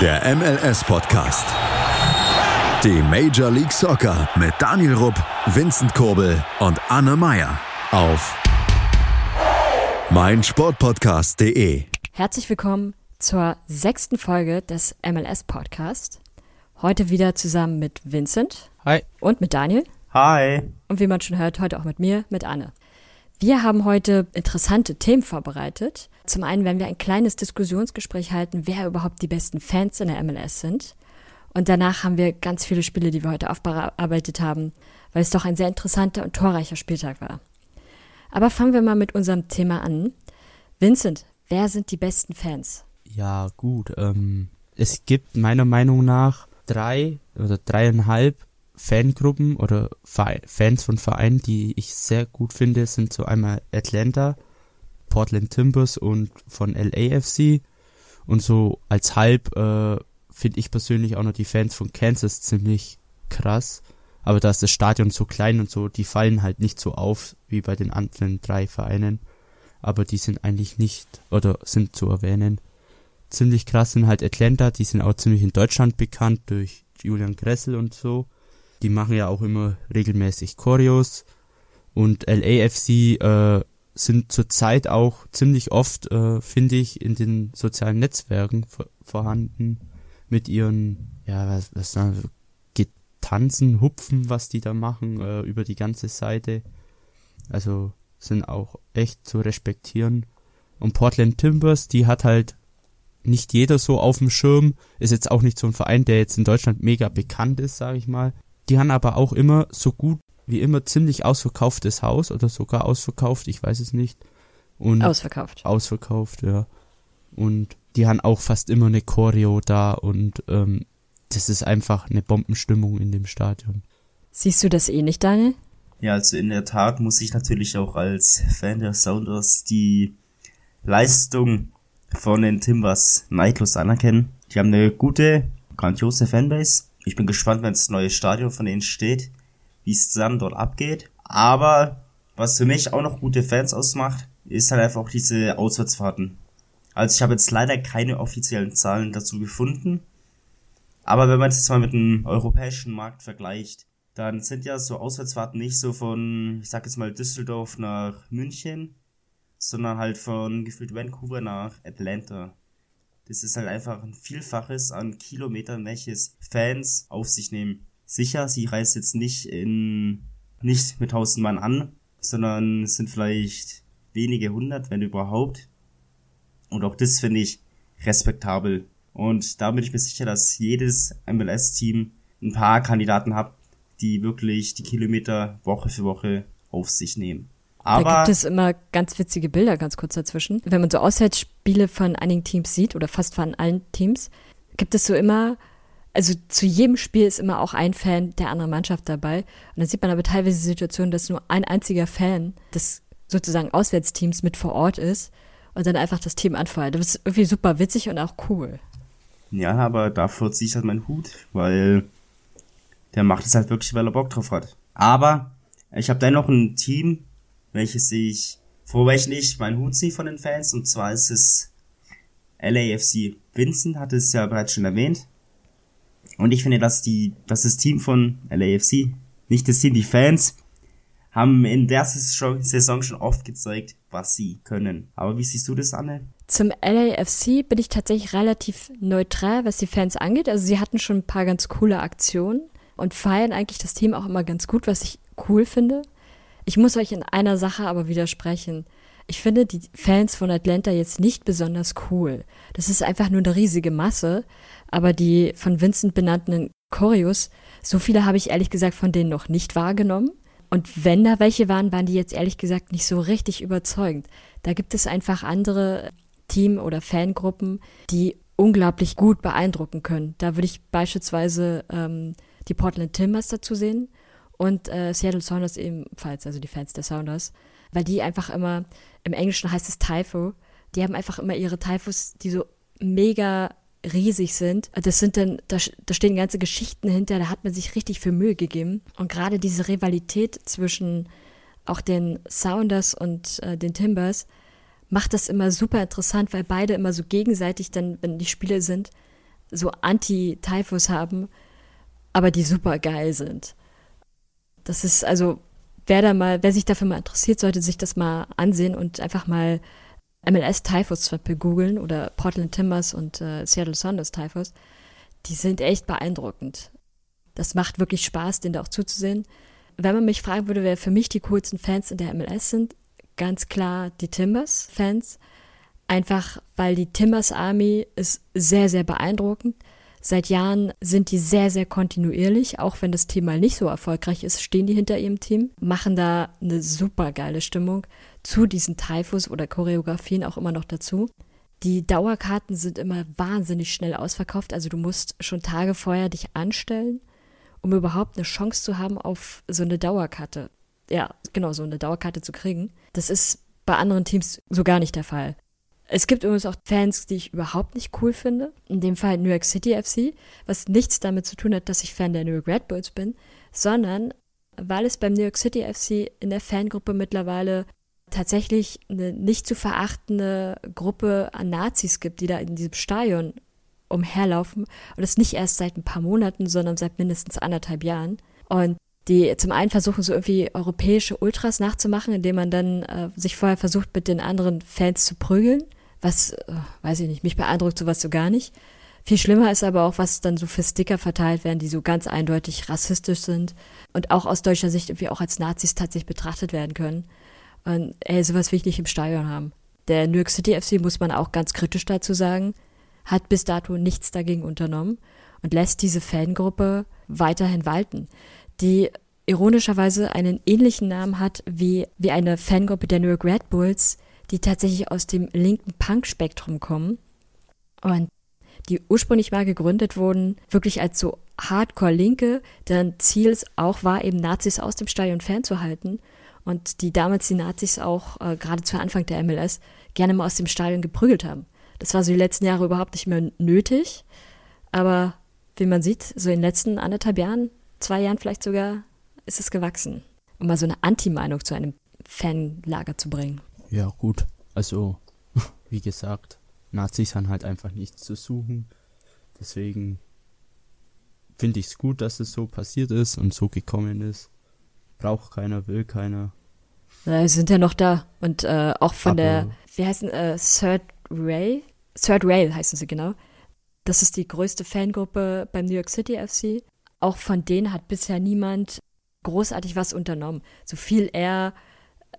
Der MLS-Podcast. Die Major League Soccer mit Daniel Rupp, Vincent Kurbel und Anne Meyer auf meinsportpodcast.de. Herzlich willkommen zur sechsten Folge des MLS-Podcasts. Heute wieder zusammen mit Vincent. Hi. Und mit Daniel. Hi. Und wie man schon hört, heute auch mit mir, mit Anne. Wir haben heute interessante Themen vorbereitet. Zum einen werden wir ein kleines Diskussionsgespräch halten, wer überhaupt die besten Fans in der MLS sind. Und danach haben wir ganz viele Spiele, die wir heute aufbearbeitet haben, weil es doch ein sehr interessanter und torreicher Spieltag war. Aber fangen wir mal mit unserem Thema an. Vincent, wer sind die besten Fans? Ja, gut. Ähm, es gibt meiner Meinung nach drei oder dreieinhalb Fangruppen oder Fans von Vereinen, die ich sehr gut finde, sind so einmal Atlanta, Portland Timbers und von LAFC. Und so als halb äh, finde ich persönlich auch noch die Fans von Kansas ziemlich krass. Aber da ist das Stadion so klein und so, die fallen halt nicht so auf wie bei den anderen drei Vereinen. Aber die sind eigentlich nicht oder sind zu erwähnen. Ziemlich krass sind halt Atlanta, die sind auch ziemlich in Deutschland bekannt durch Julian Gressel und so. Die machen ja auch immer regelmäßig Choreos. Und LAFC äh, sind zurzeit auch ziemlich oft, äh, finde ich, in den sozialen Netzwerken vorhanden mit ihren, ja, was, was da, Tanzen, Hupfen, was die da machen, äh, über die ganze Seite. Also sind auch echt zu respektieren. Und Portland Timbers, die hat halt nicht jeder so auf dem Schirm, ist jetzt auch nicht so ein Verein, der jetzt in Deutschland mega bekannt ist, sage ich mal. Die haben aber auch immer so gut wie immer ziemlich ausverkauftes Haus oder sogar ausverkauft, ich weiß es nicht. Und ausverkauft. Ausverkauft, ja. Und die haben auch fast immer eine Choreo da und ähm, das ist einfach eine Bombenstimmung in dem Stadion. Siehst du das eh nicht, Daniel? Ja, also in der Tat muss ich natürlich auch als Fan der Sounders die Leistung von den Timbers neidlos anerkennen. Die haben eine gute, grandiose Fanbase ich bin gespannt, wenn das neue Stadion von ihnen steht, wie es dann dort abgeht. Aber was für mich auch noch gute Fans ausmacht, ist halt einfach auch diese Auswärtsfahrten. Also ich habe jetzt leider keine offiziellen Zahlen dazu gefunden. Aber wenn man es jetzt mal mit dem europäischen Markt vergleicht, dann sind ja so Auswärtsfahrten nicht so von, ich sag jetzt mal Düsseldorf nach München, sondern halt von gefühlt Vancouver nach Atlanta. Das ist halt einfach ein Vielfaches an Kilometern, welches Fans auf sich nehmen. Sicher, sie reist jetzt nicht in, nicht mit tausend Mann an, sondern es sind vielleicht wenige hundert, wenn überhaupt. Und auch das finde ich respektabel. Und da bin ich mir sicher, dass jedes MLS-Team ein paar Kandidaten hat, die wirklich die Kilometer Woche für Woche auf sich nehmen. Aber da gibt es immer ganz witzige Bilder, ganz kurz dazwischen. Wenn man so Auswärtsspiele von einigen Teams sieht oder fast von allen Teams, gibt es so immer, also zu jedem Spiel ist immer auch ein Fan der anderen Mannschaft dabei. Und dann sieht man aber teilweise die Situation, dass nur ein einziger Fan des sozusagen Auswärtsteams mit vor Ort ist und dann einfach das Team anfeuert. Das ist irgendwie super witzig und auch cool. Ja, aber davor ziehe ich halt meinen Hut, weil der macht es halt wirklich, weil er Bock drauf hat. Aber ich habe dennoch ein Team, welches ich, vor welchen ich meinen Hut ziehe von den Fans, und zwar ist es LAFC. Vincent hat es ja bereits schon erwähnt. Und ich finde, dass die, dass das Team von LAFC, nicht das Team, die Fans, haben in der Saison schon oft gezeigt, was sie können. Aber wie siehst du das, Anne? Zum LAFC bin ich tatsächlich relativ neutral, was die Fans angeht. Also sie hatten schon ein paar ganz coole Aktionen und feiern eigentlich das Team auch immer ganz gut, was ich cool finde. Ich muss euch in einer Sache aber widersprechen. Ich finde die Fans von Atlanta jetzt nicht besonders cool. Das ist einfach nur eine riesige Masse. Aber die von Vincent benannten Choreos, so viele habe ich ehrlich gesagt von denen noch nicht wahrgenommen. Und wenn da welche waren, waren die jetzt ehrlich gesagt nicht so richtig überzeugend. Da gibt es einfach andere Team- oder Fangruppen, die unglaublich gut beeindrucken können. Da würde ich beispielsweise ähm, die Portland Timbers dazu sehen und äh, Seattle Sounders ebenfalls, also die Fans der Sounders, weil die einfach immer, im Englischen heißt es Typho, die haben einfach immer ihre Typhos, die so mega riesig sind. Das sind dann, da, da stehen ganze Geschichten hinter, da hat man sich richtig für Mühe gegeben. Und gerade diese Rivalität zwischen auch den Sounders und äh, den Timbers macht das immer super interessant, weil beide immer so gegenseitig dann, wenn die Spiele sind, so Anti-Typhus haben, aber die super geil sind. Das ist also, wer da mal, wer sich dafür mal interessiert, sollte sich das mal ansehen und einfach mal MLS Typhus zum Beispiel googeln oder Portland Timbers und äh, Seattle Sounders Typhus. Die sind echt beeindruckend. Das macht wirklich Spaß, denen da auch zuzusehen. Wenn man mich fragen würde, wer für mich die coolsten Fans in der MLS sind, ganz klar die Timbers-Fans. Einfach, weil die Timbers Army ist sehr, sehr beeindruckend. Seit Jahren sind die sehr, sehr kontinuierlich. Auch wenn das mal nicht so erfolgreich ist, stehen die hinter ihrem Team, machen da eine super geile Stimmung zu diesen Typhus oder Choreografien auch immer noch dazu. Die Dauerkarten sind immer wahnsinnig schnell ausverkauft. Also du musst schon Tage vorher dich anstellen, um überhaupt eine Chance zu haben auf so eine Dauerkarte. Ja, genau, so eine Dauerkarte zu kriegen. Das ist bei anderen Teams so gar nicht der Fall. Es gibt übrigens auch Fans, die ich überhaupt nicht cool finde. In dem Fall New York City FC, was nichts damit zu tun hat, dass ich Fan der New York Red Bulls bin, sondern weil es beim New York City FC in der Fangruppe mittlerweile tatsächlich eine nicht zu verachtende Gruppe an Nazis gibt, die da in diesem Stadion umherlaufen. Und das nicht erst seit ein paar Monaten, sondern seit mindestens anderthalb Jahren. Und die zum einen versuchen, so irgendwie europäische Ultras nachzumachen, indem man dann äh, sich vorher versucht, mit den anderen Fans zu prügeln was, äh, weiß ich nicht, mich beeindruckt sowas so gar nicht. Viel schlimmer ist aber auch, was dann so für Sticker verteilt werden, die so ganz eindeutig rassistisch sind und auch aus deutscher Sicht irgendwie auch als Nazis tatsächlich betrachtet werden können. Und ey, sowas will ich nicht im Stadion haben. Der New York City FC, muss man auch ganz kritisch dazu sagen, hat bis dato nichts dagegen unternommen und lässt diese Fangruppe weiterhin walten, die ironischerweise einen ähnlichen Namen hat wie, wie eine Fangruppe der New York Red Bulls, die tatsächlich aus dem linken Punk-Spektrum kommen und die ursprünglich mal gegründet wurden, wirklich als so Hardcore-Linke, deren Ziel es auch war, eben Nazis aus dem Stadion fernzuhalten und die damals die Nazis auch äh, gerade zu Anfang der MLS gerne mal aus dem Stadion geprügelt haben. Das war so die letzten Jahre überhaupt nicht mehr nötig, aber wie man sieht, so in den letzten anderthalb Jahren, zwei Jahren vielleicht sogar, ist es gewachsen, um mal so eine Anti-Meinung zu einem Fanlager zu bringen. Ja, gut. Also, wie gesagt, Nazis haben halt einfach nichts zu suchen. Deswegen finde ich es gut, dass es so passiert ist und so gekommen ist. Braucht keiner, will keiner. Ja, sie sind ja noch da. Und äh, auch von Aber der, wie heißen, äh, Third Rail? Third Rail heißen sie genau. Das ist die größte Fangruppe beim New York City FC. Auch von denen hat bisher niemand großartig was unternommen. So viel eher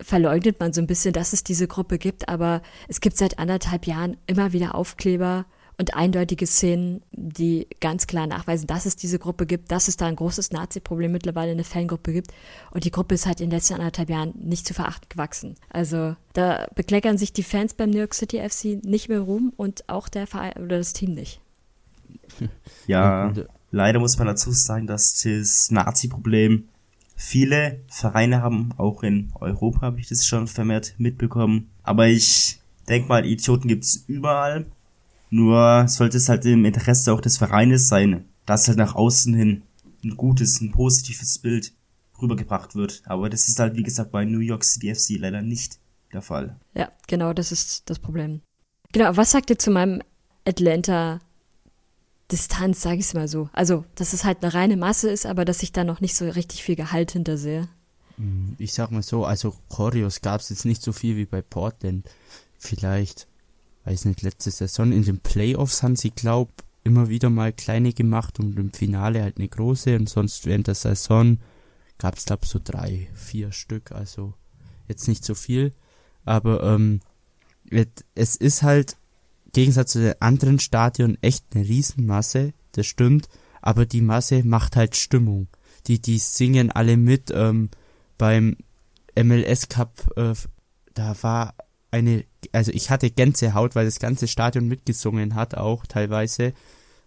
verleugnet man so ein bisschen, dass es diese Gruppe gibt, aber es gibt seit anderthalb Jahren immer wieder Aufkleber und eindeutige Szenen, die ganz klar nachweisen, dass es diese Gruppe gibt, dass es da ein großes Nazi-Problem mittlerweile in der Fangruppe gibt. Und die Gruppe ist halt in den letzten anderthalb Jahren nicht zu verachten gewachsen. Also da bekleckern sich die Fans beim New York City FC nicht mehr rum und auch der Verein oder das Team nicht. Ja, leider muss man dazu sagen, dass das Nazi-Problem Viele Vereine haben, auch in Europa habe ich das schon vermehrt mitbekommen. Aber ich denke mal, Idioten gibt's überall. Nur sollte es halt im Interesse auch des Vereines sein, dass halt nach außen hin ein gutes, ein positives Bild rübergebracht wird. Aber das ist halt, wie gesagt, bei New York City FC leider nicht der Fall. Ja, genau, das ist das Problem. Genau, was sagt ihr zu meinem Atlanta Distanz, sage ich es mal so. Also, dass es halt eine reine Masse ist, aber dass ich da noch nicht so richtig viel Gehalt hintersehe. Hm, ich sag mal so, also Choreos gab es jetzt nicht so viel wie bei Portland. Vielleicht, weiß nicht, letzte Saison in den Playoffs haben sie, glaub, immer wieder mal kleine gemacht und im Finale halt eine große und sonst während der Saison gab es, glaub, so drei, vier Stück, also jetzt nicht so viel. Aber ähm, es ist halt Gegensatz zu den anderen Stadien echt eine Riesenmasse, das stimmt, aber die Masse macht halt Stimmung. Die, die singen alle mit, ähm, beim MLS Cup, äh, da war eine, also ich hatte Gänsehaut, weil das ganze Stadion mitgesungen hat auch teilweise.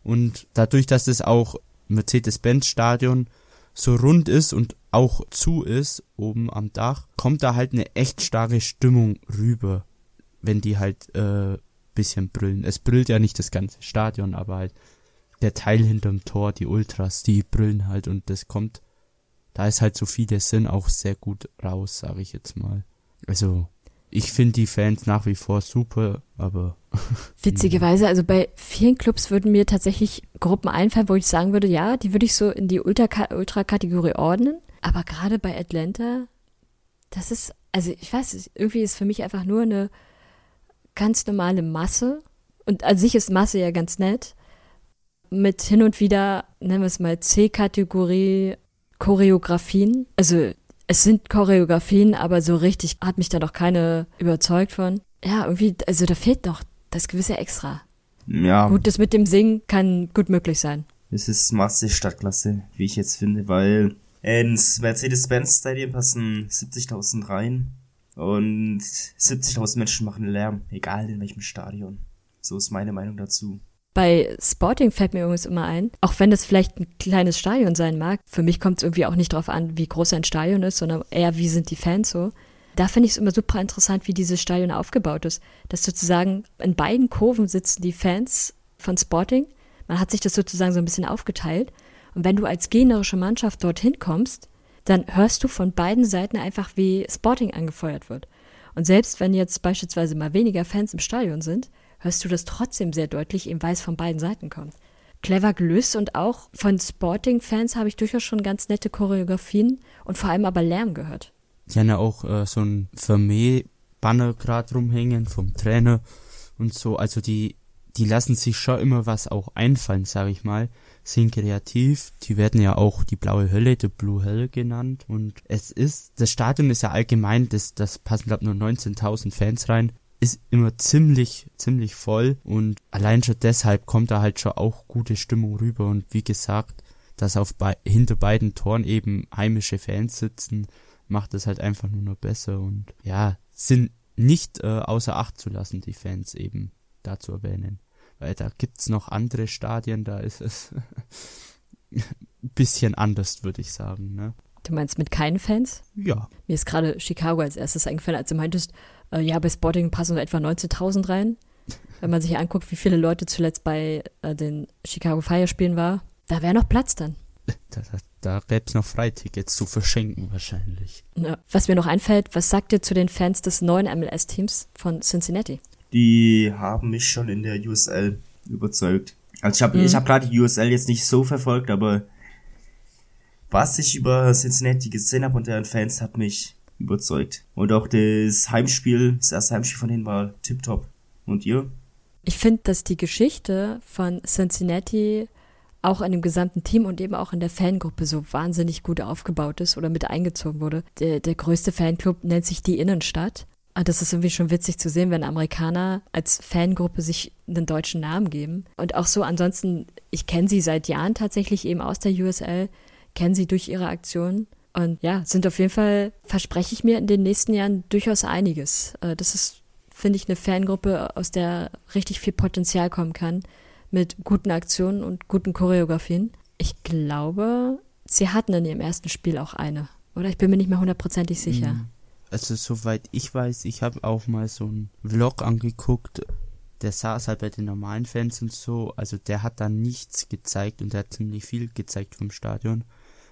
Und dadurch, dass es auch Mercedes-Benz Stadion so rund ist und auch zu ist, oben am Dach, kommt da halt eine echt starke Stimmung rüber, wenn die halt äh, bisschen brüllen. Es brüllt ja nicht das ganze Stadion, aber halt der Teil hinterm Tor, die Ultras, die brüllen halt und das kommt, da ist halt so viel der Sinn auch sehr gut raus, sage ich jetzt mal. Also ich finde die Fans nach wie vor super, aber. Witzigerweise, also bei vielen Clubs würden mir tatsächlich Gruppen einfallen, wo ich sagen würde, ja, die würde ich so in die Ultra-Kategorie ordnen. Aber gerade bei Atlanta, das ist, also ich weiß, irgendwie ist für mich einfach nur eine ganz normale Masse. Und an sich ist Masse ja ganz nett. Mit hin und wieder, nennen wir es mal C-Kategorie Choreografien. Also es sind Choreografien, aber so richtig hat mich da doch keine überzeugt von. Ja, irgendwie, also da fehlt doch das gewisse Extra. Ja. Gut, das mit dem Singen kann gut möglich sein. Es ist Masse Stadtklasse, wie ich jetzt finde, weil ins Mercedes-Benz Stadium passen 70.000 rein und 70.000 Menschen machen Lärm, egal in welchem Stadion. So ist meine Meinung dazu. Bei Sporting fällt mir übrigens immer ein, auch wenn das vielleicht ein kleines Stadion sein mag, für mich kommt es irgendwie auch nicht darauf an, wie groß ein Stadion ist, sondern eher, wie sind die Fans so. Da finde ich es immer super interessant, wie dieses Stadion aufgebaut ist. Dass sozusagen in beiden Kurven sitzen die Fans von Sporting. Man hat sich das sozusagen so ein bisschen aufgeteilt. Und wenn du als gegnerische Mannschaft dorthin kommst, dann hörst du von beiden Seiten einfach, wie Sporting angefeuert wird. Und selbst wenn jetzt beispielsweise mal weniger Fans im Stadion sind, hörst du das trotzdem sehr deutlich, eben weil es von beiden Seiten kommt. Clever gelöst und auch von Sporting-Fans habe ich durchaus schon ganz nette Choreografien und vor allem aber Lärm gehört. Die haben ja auch äh, so ein Vermeer-Banner gerade rumhängen vom Trainer und so. Also die, die lassen sich schon immer was auch einfallen, sage ich mal. Sind kreativ. Die werden ja auch die blaue Hölle, die Blue Hell genannt. Und es ist, das Stadion ist ja allgemein, das, das passen glaube nur 19.000 Fans rein ist immer ziemlich, ziemlich voll und allein schon deshalb kommt da halt schon auch gute Stimmung rüber und wie gesagt, dass auf be hinter beiden Toren eben heimische Fans sitzen, macht es halt einfach nur noch besser und ja, sind nicht äh, außer Acht zu lassen, die Fans eben da zu erwähnen. Weil da gibt's noch andere Stadien, da ist es ein bisschen anders, würde ich sagen, ne? Du meinst mit keinen Fans? Ja. Mir ist gerade Chicago als erstes eingefallen, als du meintest, äh, ja, bei Sporting passen etwa 19.000 rein. Wenn man sich anguckt, wie viele Leute zuletzt bei äh, den Chicago Fire Spielen war, da wäre noch Platz dann. Da, da, da gäbe es noch Freitickets zu verschenken wahrscheinlich. Ja. Was mir noch einfällt, was sagt ihr zu den Fans des neuen MLS-Teams von Cincinnati? Die haben mich schon in der USL überzeugt. Also ich habe mhm. ich hab gerade die USL jetzt nicht so verfolgt, aber was ich über Cincinnati gesehen habe und deren Fans hat mich überzeugt. Und auch das Heimspiel, das erste Heimspiel von denen war tipptopp. Und ihr? Ich finde, dass die Geschichte von Cincinnati auch in dem gesamten Team und eben auch in der Fangruppe so wahnsinnig gut aufgebaut ist oder mit eingezogen wurde. Der, der größte Fanclub nennt sich die Innenstadt. Und das ist irgendwie schon witzig zu sehen, wenn Amerikaner als Fangruppe sich einen deutschen Namen geben. Und auch so ansonsten, ich kenne sie seit Jahren tatsächlich eben aus der USL, kenne sie durch ihre Aktionen. Und ja, sind auf jeden Fall, verspreche ich mir in den nächsten Jahren durchaus einiges. Äh, das ist, finde ich, eine Fangruppe, aus der richtig viel Potenzial kommen kann, mit guten Aktionen und guten Choreografien. Ich glaube, sie hatten in ihrem ersten Spiel auch eine. Oder ich bin mir nicht mehr hundertprozentig sicher. Mhm. Also soweit ich weiß, ich habe auch mal so einen Vlog angeguckt, der saß halt bei den normalen Fans und so, also der hat da nichts gezeigt und der hat ziemlich viel gezeigt vom Stadion.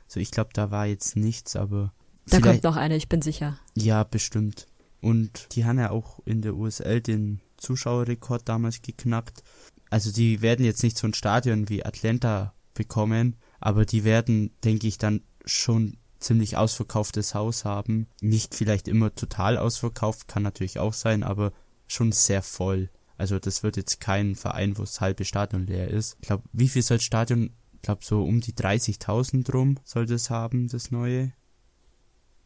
So, ich glaube, da war jetzt nichts, aber. Da kommt noch eine, ich bin sicher. Ja, bestimmt. Und die haben ja auch in der USL den Zuschauerrekord damals geknackt. Also die werden jetzt nicht so ein Stadion wie Atlanta bekommen, aber die werden, denke ich, dann schon ziemlich ausverkauftes Haus haben. Nicht vielleicht immer total ausverkauft, kann natürlich auch sein, aber schon sehr voll. Also das wird jetzt kein Verein, wo das halbe Stadion leer ist. Ich glaube, wie viel soll das Stadion glaube so um die 30.000 rum sollte es haben, das neue.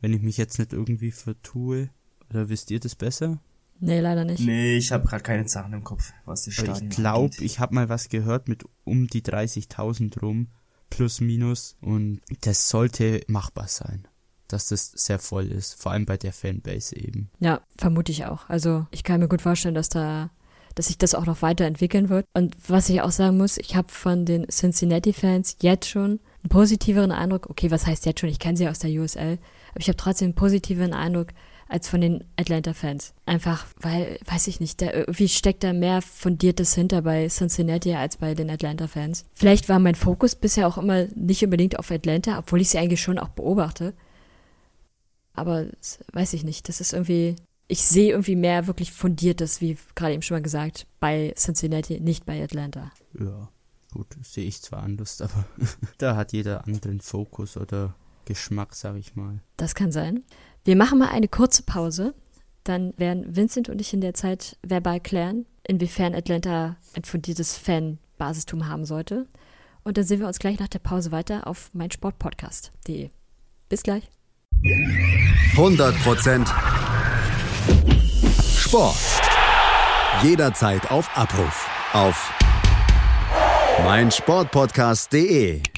Wenn ich mich jetzt nicht irgendwie vertue. Oder wisst ihr das besser? Nee, leider nicht. Nee, ich habe gerade keine Zahlen im Kopf, was das Stadion Ich glaube, ich habe mal was gehört mit um die 30.000 rum, plus minus. Und das sollte machbar sein dass das sehr voll ist, vor allem bei der Fanbase eben. Ja, vermute ich auch. Also ich kann mir gut vorstellen, dass da dass sich das auch noch weiterentwickeln wird. Und was ich auch sagen muss, ich habe von den Cincinnati-Fans jetzt schon einen positiveren Eindruck. Okay, was heißt jetzt schon? Ich kenne sie aus der USL, aber ich habe trotzdem einen positiveren Eindruck als von den Atlanta-Fans. Einfach, weil, weiß ich nicht, da irgendwie steckt da mehr Fundiertes hinter bei Cincinnati als bei den Atlanta-Fans. Vielleicht war mein Fokus bisher auch immer nicht unbedingt auf Atlanta, obwohl ich sie eigentlich schon auch beobachte. Aber weiß ich nicht, das ist irgendwie, ich sehe irgendwie mehr wirklich fundiertes, wie gerade eben schon mal gesagt, bei Cincinnati, nicht bei Atlanta. Ja, gut, sehe ich zwar anders, aber da hat jeder anderen Fokus oder Geschmack, sag ich mal. Das kann sein. Wir machen mal eine kurze Pause. Dann werden Vincent und ich in der Zeit verbal klären, inwiefern Atlanta ein fundiertes Fan-Basistum haben sollte. Und dann sehen wir uns gleich nach der Pause weiter auf meinsportpodcast.de. Bis gleich. 100% Sport. Jederzeit auf Abruf. Auf meinsportpodcast.de.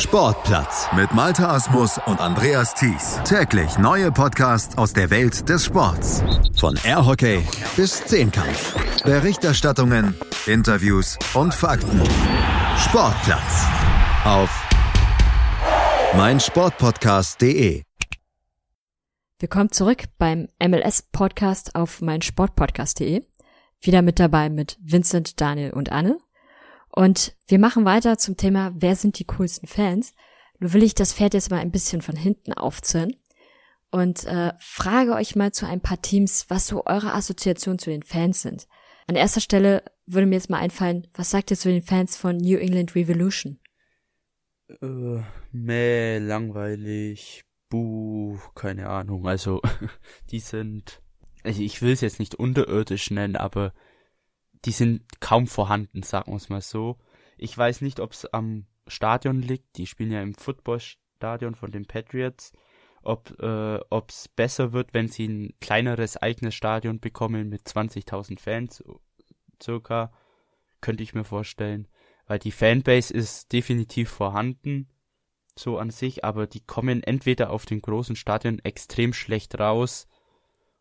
Sportplatz mit Malta Asmus und Andreas Thies. Täglich neue Podcasts aus der Welt des Sports. Von Airhockey bis Zehnkampf. Berichterstattungen, Interviews und Fakten. Sportplatz auf meinsportpodcast.de. Willkommen zurück beim MLS-Podcast auf meinsportpodcast.de. Wieder mit dabei mit Vincent, Daniel und Anne. Und wir machen weiter zum Thema, wer sind die coolsten Fans? Nur will ich das Pferd jetzt mal ein bisschen von hinten aufzählen und äh, frage euch mal zu ein paar Teams, was so eure Assoziationen zu den Fans sind. An erster Stelle würde mir jetzt mal einfallen, was sagt ihr zu den Fans von New England Revolution? Äh, meh, langweilig, buh, keine Ahnung. Also, die sind, also ich will es jetzt nicht unterirdisch nennen, aber die sind kaum vorhanden, sagen wir es mal so. Ich weiß nicht, ob es am Stadion liegt. Die spielen ja im Footballstadion von den Patriots. Ob äh, es besser wird, wenn sie ein kleineres eigenes Stadion bekommen mit 20.000 Fans circa, könnte ich mir vorstellen. Weil die Fanbase ist definitiv vorhanden, so an sich, aber die kommen entweder auf den großen Stadion extrem schlecht raus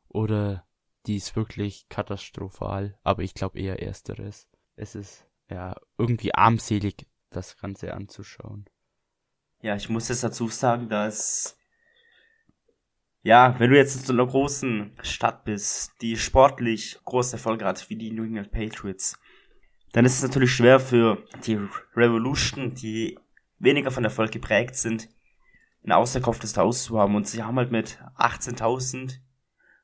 oder die ist wirklich katastrophal, aber ich glaube eher ersteres. Es ist ja irgendwie armselig, das Ganze anzuschauen. Ja, ich muss jetzt dazu sagen, dass ja, wenn du jetzt in so einer großen Stadt bist, die sportlich große Erfolge hat, wie die New England Patriots, dann ist es natürlich schwer für die Revolution, die weniger von Erfolg geprägt sind, ein ausverkauftes Haus zu haben. Und sie haben halt mit 18.000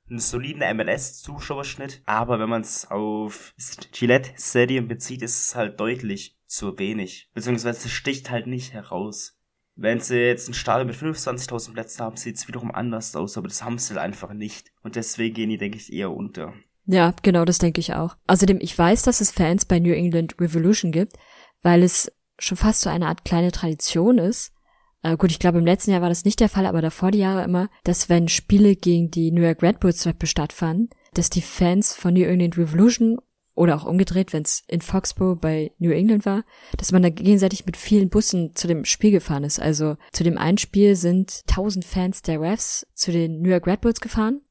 einen soliden MLS-Zuschauerschnitt, aber wenn man es auf Gillette Stadium bezieht, ist es halt deutlich zu wenig. Beziehungsweise sticht halt nicht heraus. Wenn sie jetzt ein Stadion mit 25.000 Plätzen haben, sieht es wiederum anders aus, aber das haben sie halt einfach nicht. Und deswegen gehen die, denke ich, eher unter. Ja, genau, das denke ich auch. Außerdem, ich weiß, dass es Fans bei New England Revolution gibt, weil es schon fast so eine Art kleine Tradition ist, äh, gut, ich glaube, im letzten Jahr war das nicht der Fall, aber davor die Jahre immer, dass wenn Spiele gegen die New York Red Bulls zum Beispiel stattfanden, dass die Fans von New England Revolution oder auch umgedreht, wenn es in Foxborough bei New England war, dass man da gegenseitig mit vielen Bussen zu dem Spiel gefahren ist. Also zu dem einen Spiel sind 1000 Fans der Refs zu den New York Red Bulls gefahren.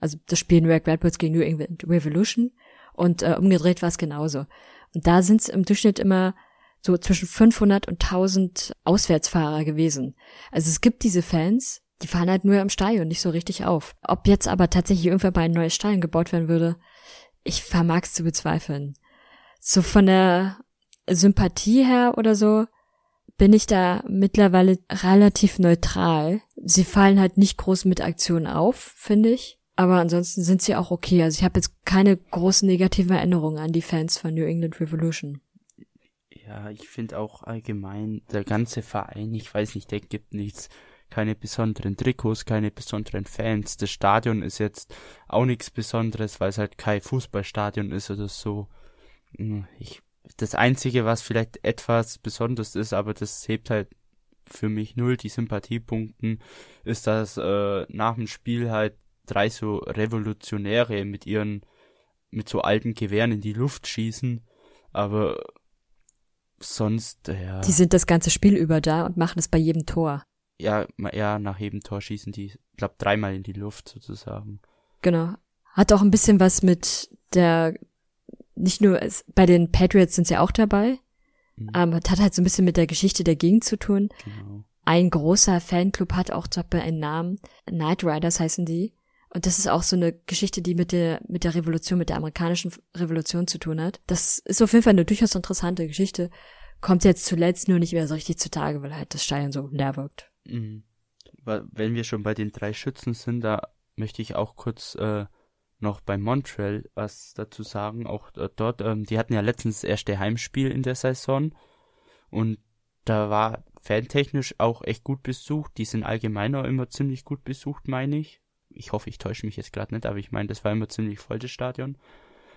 Also das Spiel New York Red Bulls gegen New England Revolution. Und äh, umgedreht war es genauso. Und da sind es im Durchschnitt immer so zwischen 500 und 1000 Auswärtsfahrer gewesen. Also es gibt diese Fans, die fahren halt nur im Stadion nicht so richtig auf. Ob jetzt aber tatsächlich irgendwann mal ein neues Stadion gebaut werden würde, ich vermag es zu bezweifeln. So von der Sympathie her oder so bin ich da mittlerweile relativ neutral. Sie fallen halt nicht groß mit Aktionen auf, finde ich. Aber ansonsten sind sie auch okay. Also ich habe jetzt keine großen negativen Erinnerungen an die Fans von New England Revolution. Ja, ich finde auch allgemein, der ganze Verein, ich weiß nicht, der gibt nichts. Keine besonderen Trikots, keine besonderen Fans. Das Stadion ist jetzt auch nichts Besonderes, weil es halt kein Fußballstadion ist oder so. Hm, ich, das Einzige, was vielleicht etwas besonders ist, aber das hebt halt für mich null die Sympathiepunkten, ist, dass äh, nach dem Spiel halt drei so Revolutionäre mit ihren, mit so alten Gewehren in die Luft schießen. Aber sonst, ja. Die sind das ganze Spiel über da und machen es bei jedem Tor. Ja, ja, nach jedem Tor schießen die, glaub, dreimal in die Luft sozusagen. Genau. Hat auch ein bisschen was mit der, nicht nur, bei den Patriots sind sie ja auch dabei, mhm. ähm, hat halt so ein bisschen mit der Geschichte der Gegend zu tun. Genau. Ein großer Fanclub hat auch Beispiel einen Namen, Night Riders heißen die. Und das ist auch so eine Geschichte, die mit der, mit der Revolution, mit der amerikanischen Revolution zu tun hat. Das ist auf jeden Fall eine durchaus interessante Geschichte. Kommt jetzt zuletzt nur nicht mehr so richtig zutage, weil halt das Stadion so leer wirkt. Mhm. Wenn wir schon bei den drei Schützen sind, da möchte ich auch kurz äh, noch bei Montreal was dazu sagen. Auch äh, dort, ähm, die hatten ja letztens das erste Heimspiel in der Saison und da war fantechnisch auch echt gut besucht. Die sind allgemein auch immer ziemlich gut besucht, meine ich. Ich hoffe, ich täusche mich jetzt gerade nicht, aber ich meine, das war immer ziemlich voll, das Stadion.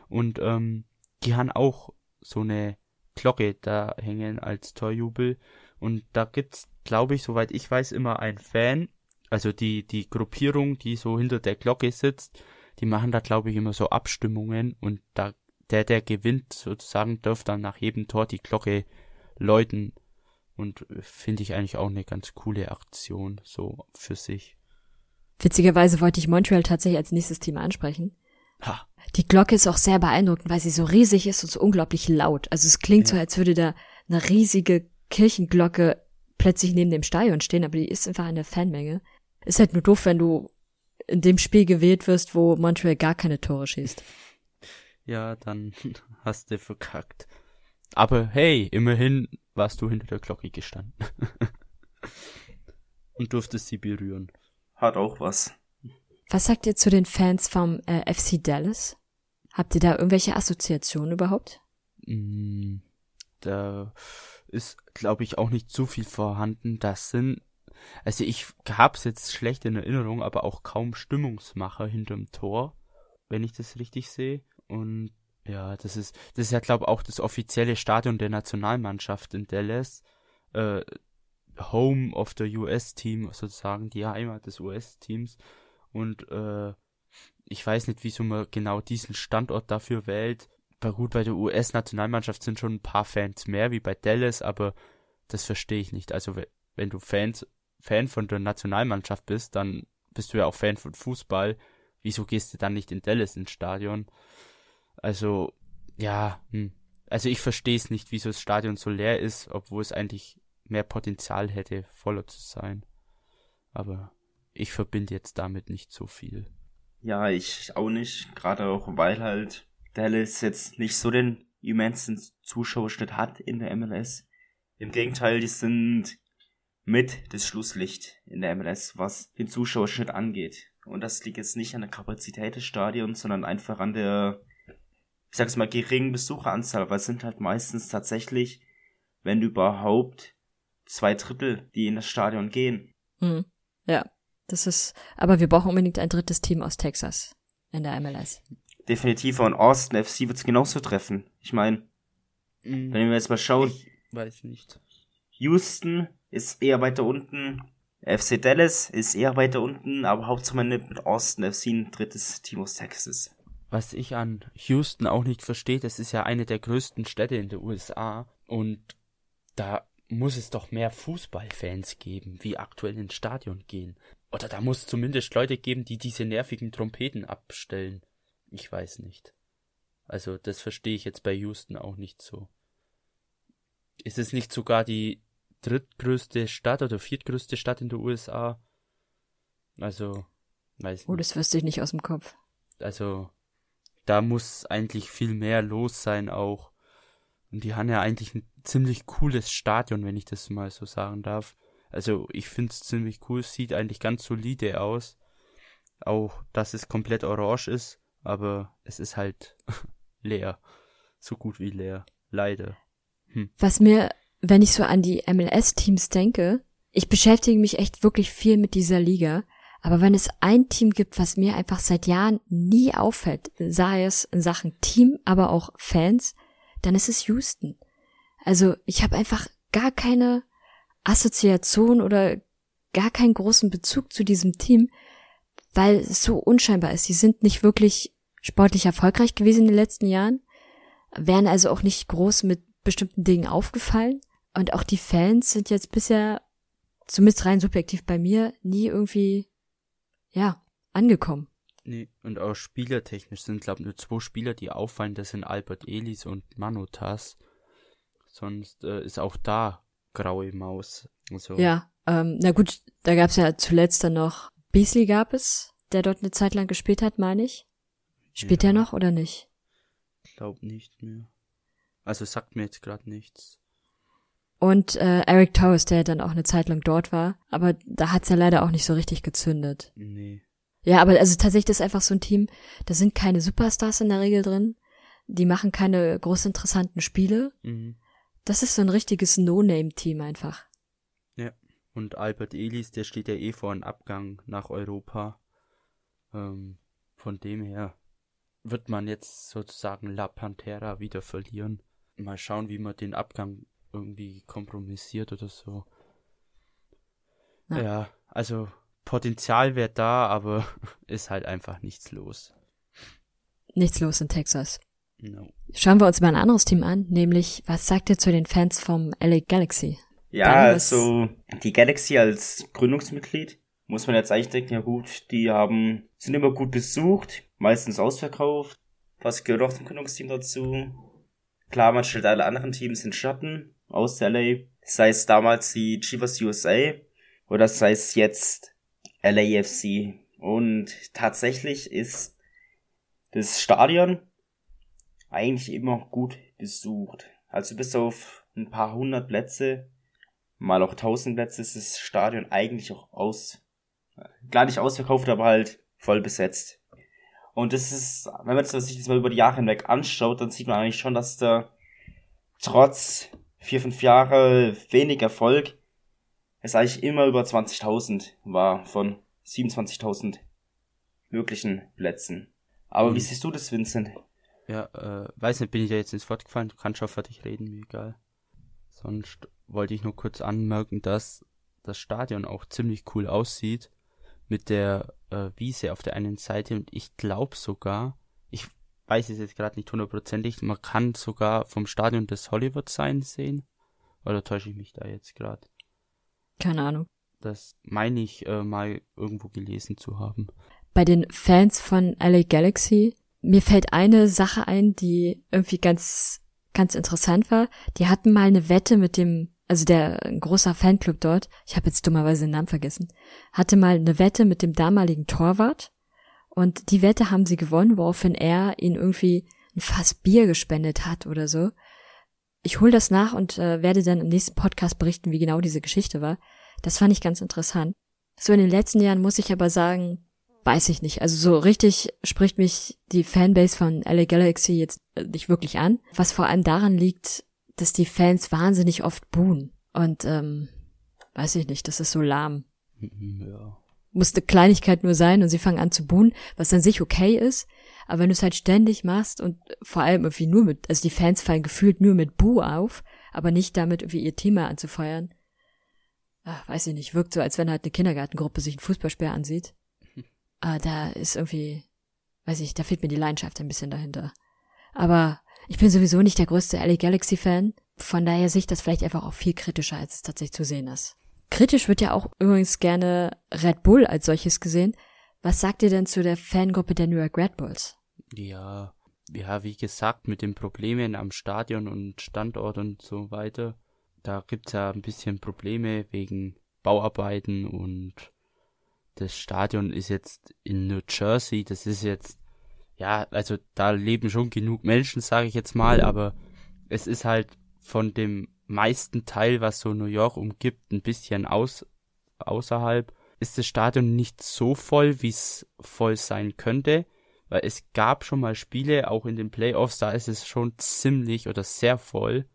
Und ähm, die haben auch so eine Glocke da hängen als Torjubel. Und da gibt's, glaube ich, soweit ich weiß, immer ein Fan. Also die, die Gruppierung, die so hinter der Glocke sitzt, die machen da, glaube ich, immer so Abstimmungen und da der, der gewinnt, sozusagen, darf dann nach jedem Tor die Glocke läuten. Und finde ich eigentlich auch eine ganz coole Aktion, so für sich. Witzigerweise wollte ich Montreal tatsächlich als nächstes Team ansprechen. Ha. Die Glocke ist auch sehr beeindruckend, weil sie so riesig ist und so unglaublich laut. Also es klingt ja. so, als würde da eine riesige Kirchenglocke plötzlich neben dem Stadion stehen, aber die ist einfach eine Fanmenge. Ist halt nur doof, wenn du in dem Spiel gewählt wirst, wo Montreal gar keine Tore schießt. Ja, dann hast du verkackt. Aber hey, immerhin warst du hinter der Glocke gestanden. und durftest sie berühren. Hat auch was. Was sagt ihr zu den Fans vom äh, FC Dallas? Habt ihr da irgendwelche Assoziationen überhaupt? Mm, da ist, glaube ich, auch nicht zu viel vorhanden. Das sind, also ich hab's jetzt schlecht in Erinnerung, aber auch kaum Stimmungsmacher hinterm Tor, wenn ich das richtig sehe. Und ja, das ist, das ist ja, glaube ich, auch das offizielle Stadion der Nationalmannschaft in Dallas. Äh, Home of the US Team, sozusagen, die Heimat des US-Teams. Und äh, ich weiß nicht, wieso man genau diesen Standort dafür wählt. Bei gut, bei der US-Nationalmannschaft sind schon ein paar Fans mehr wie bei Dallas, aber das verstehe ich nicht. Also wenn du Fans, Fan von der Nationalmannschaft bist, dann bist du ja auch Fan von Fußball. Wieso gehst du dann nicht in Dallas ins Stadion? Also, ja, hm. also ich verstehe es nicht, wieso das Stadion so leer ist, obwohl es eigentlich mehr Potenzial hätte, voller zu sein. Aber ich verbinde jetzt damit nicht so viel. Ja, ich auch nicht, gerade auch weil halt Dallas jetzt nicht so den immensen Zuschauerschnitt hat in der MLS. Im Gegenteil, die sind mit das Schlusslicht in der MLS, was den Zuschauerschnitt angeht. Und das liegt jetzt nicht an der Kapazität des Stadions, sondern einfach an der, ich sag's mal, geringen Besucheranzahl, weil es sind halt meistens tatsächlich, wenn überhaupt, zwei Drittel, die in das Stadion gehen. Hm. Ja. Das ist, aber wir brauchen unbedingt ein drittes Team aus Texas in der MLS. Definitiv und Austin FC wird es genauso treffen. Ich meine, mhm. wenn wir jetzt mal schauen. Ich weiß nicht. Houston ist eher weiter unten. FC Dallas ist eher weiter unten, aber Hauptsache man nimmt mit Austin FC ein drittes Team aus Texas. Was ich an Houston auch nicht verstehe, das ist ja eine der größten Städte in den USA und da muss es doch mehr Fußballfans geben, wie aktuell ins Stadion gehen. Oder da muss zumindest Leute geben, die diese nervigen Trompeten abstellen. Ich weiß nicht. Also das verstehe ich jetzt bei Houston auch nicht so. Ist es nicht sogar die drittgrößte Stadt oder viertgrößte Stadt in den USA? Also, weiß nicht. Oh, das wüsste ich nicht aus dem Kopf. Also, da muss eigentlich viel mehr los sein auch. Und die haben ja eigentlich ein ziemlich cooles Stadion, wenn ich das mal so sagen darf. Also ich finde es ziemlich cool, sieht eigentlich ganz solide aus. Auch, dass es komplett orange ist, aber es ist halt leer. So gut wie leer. Leider. Hm. Was mir, wenn ich so an die MLS-Teams denke, ich beschäftige mich echt wirklich viel mit dieser Liga. Aber wenn es ein Team gibt, was mir einfach seit Jahren nie auffällt, sei es in Sachen Team, aber auch Fans, dann ist es Houston. Also ich habe einfach gar keine Assoziation oder gar keinen großen Bezug zu diesem Team, weil es so unscheinbar ist. Sie sind nicht wirklich sportlich erfolgreich gewesen in den letzten Jahren, wären also auch nicht groß mit bestimmten Dingen aufgefallen. Und auch die Fans sind jetzt bisher, zumindest rein subjektiv bei mir, nie irgendwie, ja, angekommen. Nee, und auch spielertechnisch sind, glaube ich, nur zwei Spieler, die auffallen, das sind Albert Elis und Manotas. Sonst äh, ist auch da graue Maus. Also. Ja, ähm, na gut, da gab's ja zuletzt dann noch Beasley gab es, der dort eine Zeit lang gespielt hat, meine ich. Spielt ja. er noch oder nicht? Ich glaube nicht mehr. Also sagt mir jetzt gerade nichts. Und äh, Eric Towers, der dann auch eine Zeit lang dort war, aber da hat's ja leider auch nicht so richtig gezündet. Nee. Ja, aber also tatsächlich ist einfach so ein Team, da sind keine Superstars in der Regel drin. Die machen keine groß interessanten Spiele. Mhm. Das ist so ein richtiges No-Name-Team einfach. Ja. Und Albert Elis, der steht ja eh vor einem Abgang nach Europa. Ähm, von dem her wird man jetzt sozusagen La Pantera wieder verlieren. Mal schauen, wie man den Abgang irgendwie kompromissiert oder so. Ja. Ja, also Potenzial wäre da, aber ist halt einfach nichts los. Nichts los in Texas. No. Schauen wir uns mal ein anderes Team an, nämlich was sagt ihr zu den Fans vom LA Galaxy? Ja, Dann also die Galaxy als Gründungsmitglied muss man jetzt eigentlich denken, ja gut, die haben, sind immer gut besucht, meistens ausverkauft. Was gehört auch zum Gründungsteam dazu? Klar, man stellt alle anderen Teams in Schatten aus LA. Sei es damals die Chivas USA oder sei es jetzt LAFC. Und tatsächlich ist das Stadion eigentlich immer gut besucht. Also bis auf ein paar hundert Plätze, mal auch tausend Plätze, ist das Stadion eigentlich auch aus, klar nicht ausverkauft, aber halt voll besetzt. Und das ist, wenn man sich das mal über die Jahre hinweg anschaut, dann sieht man eigentlich schon, dass da trotz vier, fünf Jahre wenig Erfolg es eigentlich immer über 20.000 war von 27.000 möglichen Plätzen. Aber wie Mhm. siehst du das, Vincent? Ja, äh, weiß nicht, bin ich ja jetzt ins Wort gefallen? Du kannst schon fertig reden, mir egal. Sonst wollte ich nur kurz anmerken, dass das Stadion auch ziemlich cool aussieht. Mit der äh, Wiese auf der einen Seite und ich glaube sogar, ich weiß es jetzt gerade nicht hundertprozentig, man kann sogar vom Stadion das Hollywood Sign sehen. Oder täusche ich mich da jetzt gerade? Keine Ahnung. Das meine ich äh, mal irgendwo gelesen zu haben. Bei den Fans von LA Galaxy, mir fällt eine Sache ein, die irgendwie ganz, ganz interessant war. Die hatten mal eine Wette mit dem, also der ein großer Fanclub dort, ich habe jetzt dummerweise den Namen vergessen, hatte mal eine Wette mit dem damaligen Torwart und die Wette haben sie gewonnen, woraufhin er ihnen irgendwie ein Fass Bier gespendet hat oder so. Ich hole das nach und äh, werde dann im nächsten Podcast berichten, wie genau diese Geschichte war. Das fand ich ganz interessant. So in den letzten Jahren muss ich aber sagen, weiß ich nicht. Also so richtig spricht mich die Fanbase von LA Galaxy jetzt äh, nicht wirklich an. Was vor allem daran liegt, dass die Fans wahnsinnig oft buhen. Und ähm, weiß ich nicht, das ist so lahm. Mhm, Ja. Muss eine Kleinigkeit nur sein und sie fangen an zu buhen, was an sich okay ist. Aber wenn du es halt ständig machst und vor allem irgendwie nur mit, also die Fans fallen gefühlt nur mit Buh auf, aber nicht damit irgendwie ihr mal anzufeuern. Ach, weiß ich nicht, wirkt so, als wenn halt eine Kindergartengruppe sich ein Fußballspiel ansieht. Ah, da ist irgendwie, weiß ich, da fehlt mir die Leidenschaft ein bisschen dahinter. Aber ich bin sowieso nicht der größte LA Galaxy Fan. Von daher sehe ich das vielleicht einfach auch viel kritischer, als es tatsächlich zu sehen ist. Kritisch wird ja auch übrigens gerne Red Bull als solches gesehen. Was sagt ihr denn zu der Fangruppe der New York Red Bulls? Ja, ja, wie gesagt, mit den Problemen am Stadion und Standort und so weiter, da gibt's ja ein bisschen Probleme wegen Bauarbeiten und das Stadion ist jetzt in New Jersey, das ist jetzt, ja, also da leben schon genug Menschen, sage ich jetzt mal, aber es ist halt von dem meisten Teil, was so New York umgibt, ein bisschen aus, außerhalb, ist das Stadion nicht so voll, wie es voll sein könnte weil es gab schon mal Spiele, auch in den Playoffs, da ist es schon ziemlich oder sehr voll,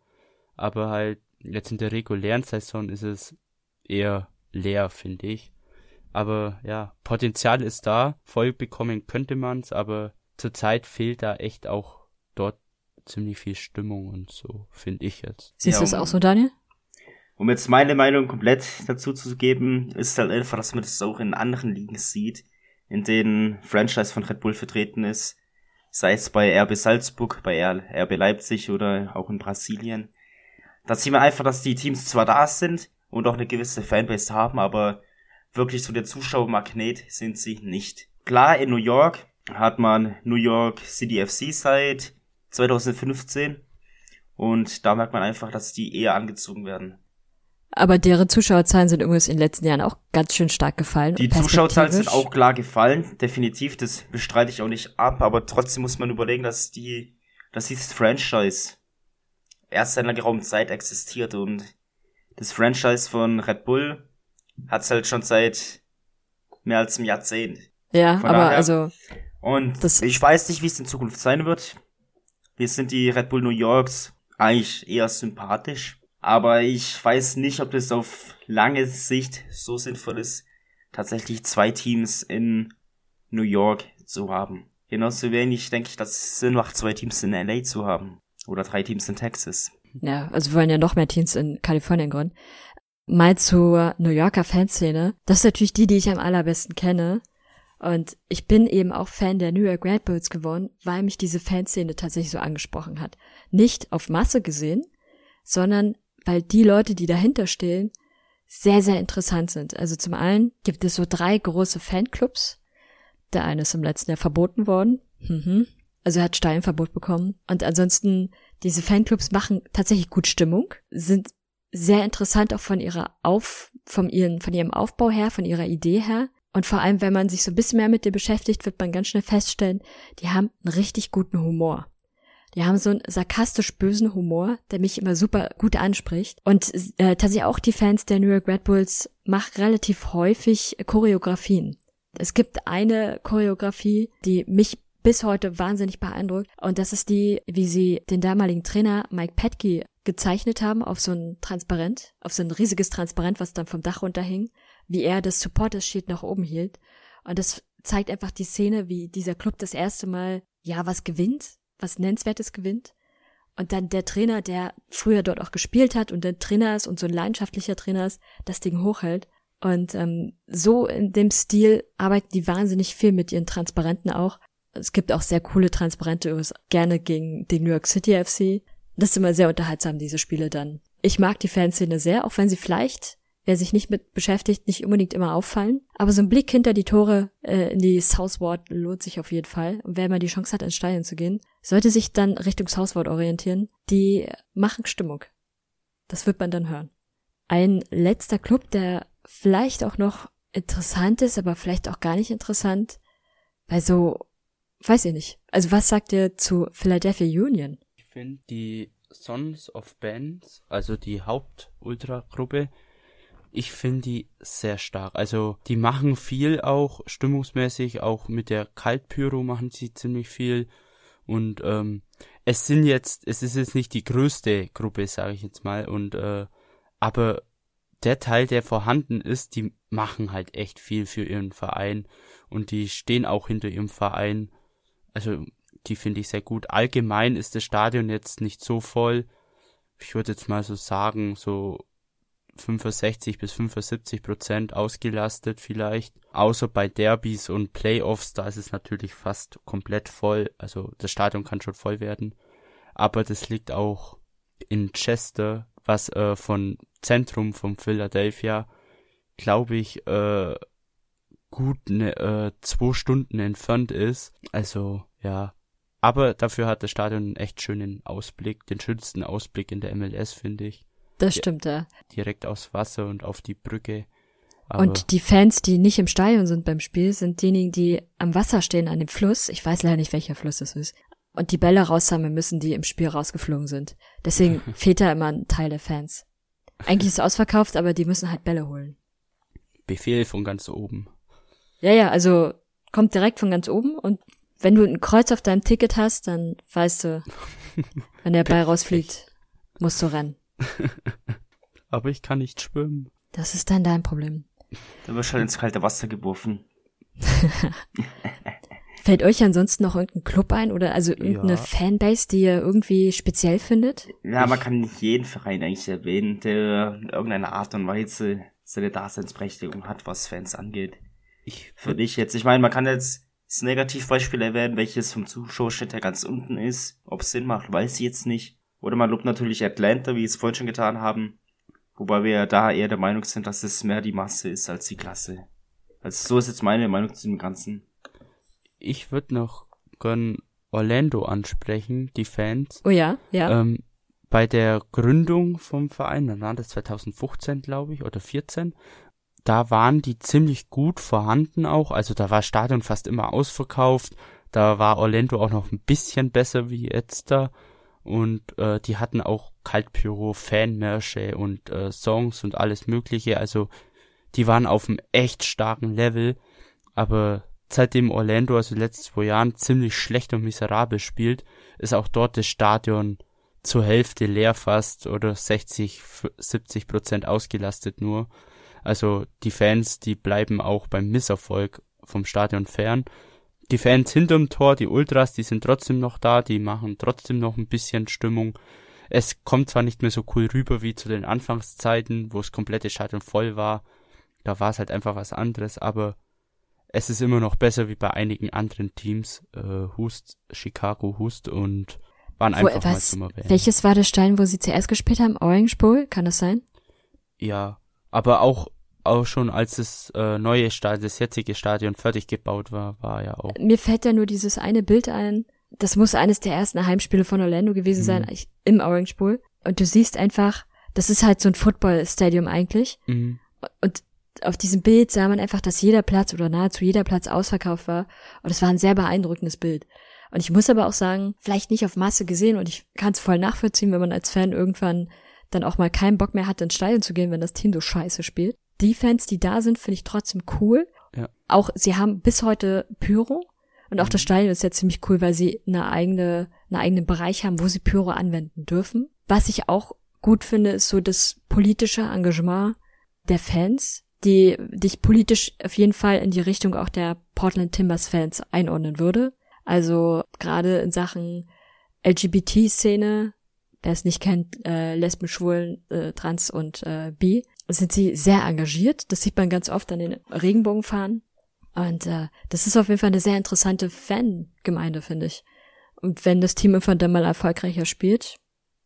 aber halt jetzt in der regulären Saison ist es eher leer, finde ich. Aber ja, Potenzial ist da, voll bekommen könnte man's, aber zurzeit fehlt da echt auch dort ziemlich viel Stimmung und so, finde ich jetzt. Siehst Ja, du es auch so, Daniel? Um jetzt meine Meinung komplett dazu zu geben, ist halt einfach, dass man das auch in anderen Ligen sieht, in denen Franchise von Red Bull vertreten ist. Sei es bei RB Salzburg, bei RB Leipzig oder auch in Brasilien. Da sieht man einfach, dass die Teams zwar da sind und auch eine gewisse Fanbase haben, aber wirklich so der Zuschauermagnet sind sie nicht. Klar, in New York hat man New York City FC seit 2015 und da merkt man einfach, dass die eher angezogen werden. Aber deren Zuschauerzahlen sind übrigens in den letzten Jahren auch ganz schön stark gefallen. Die Zuschauerzahlen sind auch klar gefallen, definitiv, das bestreite ich auch nicht ab, aber trotzdem muss man überlegen, dass die, dass dieses Franchise erst seit einer geraumen Zeit existiert und das Franchise von Red Bull hat's halt schon seit mehr als einem Jahrzehnt. Ja, Von aber daher, also. Und ich weiß nicht, wie es in Zukunft sein wird. Wir sind die Red Bull New Yorks eigentlich eher sympathisch. Aber ich weiß nicht, ob das auf lange Sicht so sinnvoll ist, tatsächlich zwei Teams in New York zu haben. Genauso wenig denke ich, dass es Sinn macht, zwei Teams in LA zu haben. Oder drei Teams in Texas. Ja, also wir wollen ja noch mehr Teams in Kalifornien gründen. Mal zur New Yorker Fanszene. Das ist natürlich die, die ich am allerbesten kenne. Und ich bin eben auch Fan der New York Red Bulls geworden, weil mich diese Fanszene tatsächlich so angesprochen hat. Nicht auf Masse gesehen, sondern weil die Leute, die dahinter stehen, sehr, sehr interessant sind. Also zum einen gibt es so drei große Fanclubs. Der eine ist im letzten Jahr verboten worden. Mhm. Also er hat Steinverbot bekommen. Und ansonsten, diese Fanclubs machen tatsächlich gut Stimmung, sind sehr interessant auch von ihrer Auf, von ihren, von ihrem Aufbau her, von ihrer Idee her. Und vor allem, wenn man sich so ein bisschen mehr mit dir beschäftigt, wird man ganz schnell feststellen, die haben einen richtig guten Humor. Die haben so einen sarkastisch bösen Humor, der mich immer super gut anspricht. Und äh, tatsächlich auch die Fans der New York Red Bulls machen relativ häufig Choreografien. Es gibt eine Choreografie, die mich bis heute wahnsinnig beeindruckt. Und das ist die, wie sie den damaligen Trainer Mike Petke gezeichnet haben auf so ein Transparent, auf so ein riesiges Transparent, was dann vom Dach runterhing, wie er das Supporters Sheet nach oben hielt. Und das zeigt einfach die Szene, wie dieser Club das erste Mal, ja, was gewinnt, was Nennenswertes gewinnt. Und dann der Trainer, der früher dort auch gespielt hat und der Trainer ist und so ein leidenschaftlicher Trainer ist, das Ding hochhält. Und ähm, so in dem Stil arbeiten die wahnsinnig viel mit ihren Transparenten auch. Es gibt auch sehr coole Transparente, gerne gegen den New York City FC. Das ist immer sehr unterhaltsam, diese Spiele dann. Ich mag die Fanszene sehr, auch wenn sie vielleicht wer sich nicht mit beschäftigt, nicht unbedingt immer auffallen. Aber so ein Blick hinter die Tore äh, in die Southward lohnt sich auf jeden Fall. Und wer mal die Chance hat, ins Stadion zu gehen, sollte sich dann Richtung Southward orientieren. Die machen Stimmung. Das wird man dann hören. Ein letzter Club, der vielleicht auch noch interessant ist, aber vielleicht auch gar nicht interessant, weil so, weiß ich nicht. Also was sagt ihr zu Philadelphia Union? Ich finde die Sons of Bands, also die Haupt-Ultra-Gruppe, ich finde die sehr stark. Also die machen viel auch stimmungsmäßig, auch mit der Kaltpyro machen sie ziemlich viel. Und ähm, es sind jetzt, es ist jetzt nicht die größte Gruppe, sage ich jetzt mal. Und äh, aber der Teil, der vorhanden ist, die machen halt echt viel für ihren Verein und die stehen auch hinter ihrem Verein. Also die finde ich sehr gut. Allgemein ist das Stadion jetzt nicht so voll. Ich würde jetzt mal so sagen, so 65 bis 75 Prozent ausgelastet vielleicht. Außer bei Derbys und Playoffs, da ist es natürlich fast komplett voll. Also das Stadion kann schon voll werden. Aber das liegt auch in Chester, was äh, von Zentrum von Philadelphia, glaube ich, äh, gut ne, äh, zwei Stunden entfernt ist. Also ja. Aber dafür hat das Stadion einen echt schönen Ausblick, den schönsten Ausblick in der MLS, finde ich. Das stimmt, ja. Direkt aufs Wasser und auf die Brücke. Aber und die Fans, die nicht im Stadion sind beim Spiel, sind diejenigen, die am Wasser stehen, an dem Fluss. Ich weiß leider nicht, welcher Fluss es ist. Und die Bälle raussammeln müssen, die im Spiel rausgeflogen sind. Deswegen fehlt da immer ein Teil der Fans. Eigentlich ist es ausverkauft, aber die müssen halt Bälle holen. Befehl von ganz oben. Ja, ja, also kommt direkt von ganz oben und wenn du ein Kreuz auf deinem Ticket hast, dann weißt du, wenn der Ball rausfliegt, musst du rennen. Aber ich kann nicht schwimmen. Das ist dann dein Problem. Du wirst halt ins kalte Wasser geworfen. Fällt euch ansonsten noch irgendein Club ein oder also irgendeine ja. Fanbase, die ihr irgendwie speziell findet? Ja, man kann nicht jeden Verein eigentlich erwähnen, der in irgendeiner Art und Weise seine Daseinsberechtigung hat, was Fans angeht. Ich für dich jetzt, ich meine, man kann jetzt das Negativbeispiel erwähnen, welches vom Zuschauerschnitt her ganz unten ist. Ob es Sinn macht, weiß ich jetzt nicht. Oder man lobt natürlich Atlanta, wie es vorhin schon getan haben. Wobei wir da eher der Meinung sind, dass es mehr die Masse ist als die Klasse. Also so ist jetzt meine Meinung zu dem Ganzen. Ich würde noch gern Orlando ansprechen, die Fans. Oh ja, ja. Ähm, bei der Gründung vom Verein, dann war das 2015, glaube ich, oder 14, da waren die ziemlich gut vorhanden auch. Also da war Stadion fast immer ausverkauft. Da war Orlando auch noch ein bisschen besser wie jetzt da und äh, die hatten auch Kaltpyro, Fanmärsche und äh, Songs und alles mögliche. Also die waren auf einem echt starken Level, aber seitdem Orlando, also die letzten zwei Jahren, ziemlich schlecht und miserabel spielt, ist auch dort das Stadion zur Hälfte leer fast oder 60, 70 Prozent ausgelastet nur. Also die Fans, die bleiben auch beim Misserfolg vom Stadion fern. Die Fans hinterm Tor, die Ultras, die sind trotzdem noch da, die machen trotzdem noch ein bisschen Stimmung. Es kommt zwar nicht mehr so cool rüber wie zu den Anfangszeiten, wo das komplette Stadion voll war. Da war es halt einfach was anderes, aber es ist immer noch besser wie bei einigen anderen Teams. Äh, Hust, Chicago, Hust und waren einfach wo, was, mal zum Erwähnen. Welches war der Stein, wo sie zuerst gespielt haben? Orange Bowl? Kann das sein? Ja, aber auch auch schon als das äh, neue Stadion, das jetzige Stadion fertig gebaut war, war ja auch. Mir fällt ja nur dieses eine Bild ein. Das muss eines der ersten Heimspiele von Orlando gewesen sein, mhm. im Orange Bowl. Und du siehst einfach, das ist halt so ein Football-Stadium eigentlich. Mhm. Und auf diesem Bild sah man einfach, dass jeder Platz oder nahezu jeder Platz ausverkauft war. Und es war ein sehr beeindruckendes Bild. Und ich muss aber auch sagen, vielleicht nicht auf Masse gesehen und ich kann es voll nachvollziehen, wenn man als Fan irgendwann dann auch mal keinen Bock mehr hat, ins Stadion zu gehen, wenn das Team so scheiße spielt. Die Fans, die da sind, finde ich trotzdem cool. Ja. Auch sie haben bis heute Pyro und auch das mhm. Stadion ist ja ziemlich cool, weil sie eine eigene, einen eigenen Bereich haben, wo sie Pyro anwenden dürfen. Was ich auch gut finde, ist so das politische Engagement der Fans, die dich politisch auf jeden Fall in die Richtung auch der Portland Timbers Fans einordnen würde. Also gerade in Sachen LGBT-Szene, wer es nicht kennt, äh, Lesben, Schwulen, äh, Trans und äh, Bi, sind sie sehr engagiert. Das sieht man ganz oft an den Regenbogenfahnen. Und äh, das ist auf jeden Fall eine sehr interessante Fangemeinde, finde ich. Und wenn das Team irgendwann dann mal erfolgreicher spielt,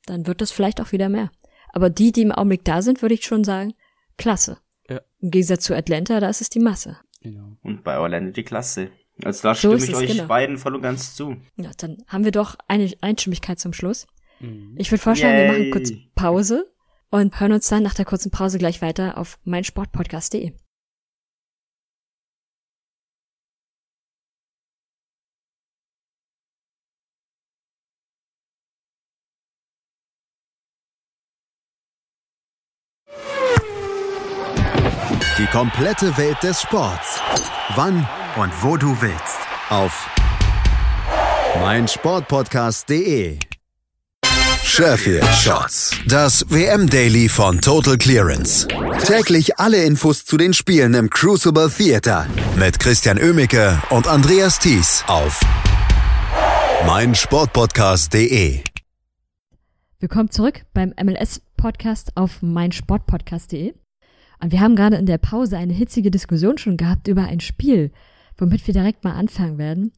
dann wird das vielleicht auch wieder mehr. Aber die, die im Augenblick da sind, würde ich schon sagen, klasse. Ja. Im Gegensatz zu Atlanta, da ist es die Masse. Genau. Und bei Orlando die Klasse. Also da so stimme ich euch genau. beiden voll und ganz zu. Ja, dann haben wir doch eine Einstimmigkeit zum Schluss. Mhm. Ich würde vorschlagen, Yay. wir machen kurz Pause und hören uns dann nach der kurzen Pause gleich weiter auf meinsportpodcast.de. Die komplette Welt des Sports. Wann und wo du willst. Auf meinsportpodcast.de. Sheffield Shots. Das WM Daily von Total Clearance. Täglich alle Infos zu den Spielen im Crucible Theater mit Christian Ömicke und Andreas Thies auf meinsportpodcast.de. Willkommen zurück beim MLS Podcast auf meinsportpodcast.de. Und wir haben gerade in der Pause eine hitzige Diskussion schon gehabt über ein Spiel, womit wir direkt mal anfangen werden.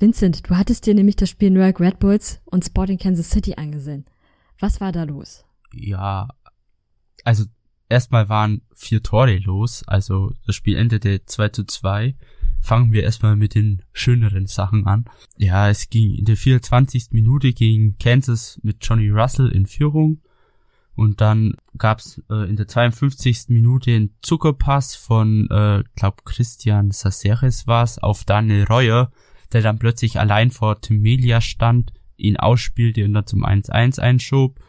Vincent, du hattest dir nämlich das Spiel New York Red Bulls und Sporting Kansas City angesehen. Was war da los? Ja, also erstmal waren vier Tore los, also das Spiel endete 2 zu 2. Fangen wir erstmal mit den schöneren Sachen an. Ja, es ging in der 24. Minute gegen Kansas mit Johnny Russell in Führung. Und dann gab's äh, in der 52. Minute einen Zuckerpass von, äh, glaub Christian Saceres war's, auf Daniel Reuer, der dann plötzlich allein vor Tim Melia stand, ihn ausspielte und dann zum 1-1 einschob.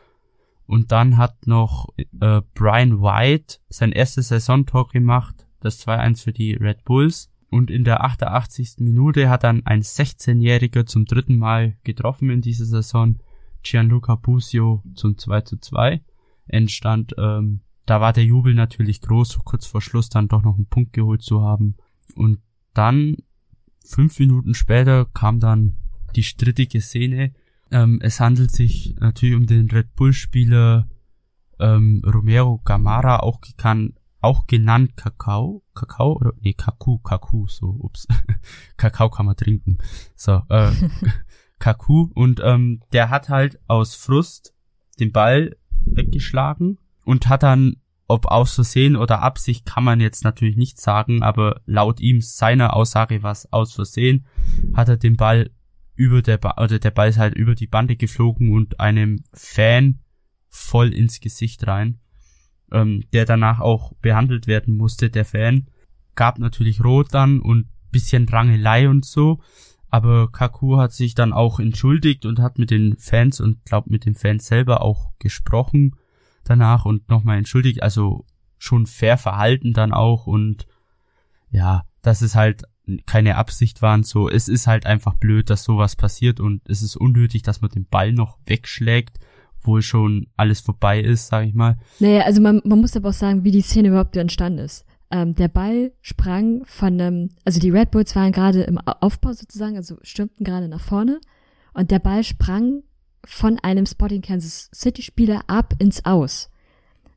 Und dann hat noch äh, Brian White sein erstes Saisontor gemacht, das 2-1 für die Red Bulls. Und in der 88. Minute hat dann ein 16-Jähriger zum dritten Mal getroffen in dieser Saison, Gianluca Busio zum 2 2 entstand. Ähm, da war der Jubel natürlich groß, kurz vor Schluss dann doch noch einen Punkt geholt zu haben. Und dann, fünf Minuten später, kam dann die strittige Szene. Ähm, es handelt sich natürlich um den Red Bull-Spieler ähm, Romero Gamara, auch, kann, auch genannt Kakao. Kakao oder nee, Kaku, Kaku, so, ups. Kakao kann man trinken. So, äh, Kaku. Und ähm, der hat halt aus Frust den Ball weggeschlagen und hat dann, ob aus Versehen oder Absicht, kann man jetzt natürlich nicht sagen, aber laut ihm seiner Aussage war es aus Versehen, hat er den Ball über der ba oder der Ball ist halt über die Bande geflogen und einem Fan voll ins Gesicht rein, ähm, der danach auch behandelt werden musste, der Fan. Gab natürlich Rot dann und bisschen Rangelei und so, aber Kaku hat sich dann auch entschuldigt und hat mit den Fans und glaubt mit den Fans selber auch gesprochen danach und nochmal entschuldigt. Also schon fair verhalten dann auch und ja, dass es halt keine Absicht waren. So, es ist halt einfach blöd, dass sowas passiert und es ist unnötig, dass man den Ball noch wegschlägt, wohl schon alles vorbei ist, sag ich mal. Naja, also man, man muss aber auch sagen, wie die Szene überhaupt entstanden ist. Ähm, der Ball sprang von einem, also die Red Bulls waren gerade im Aufbau sozusagen, also stürmten gerade nach vorne und der Ball sprang von einem Sporting Kansas City Spieler ab ins Aus.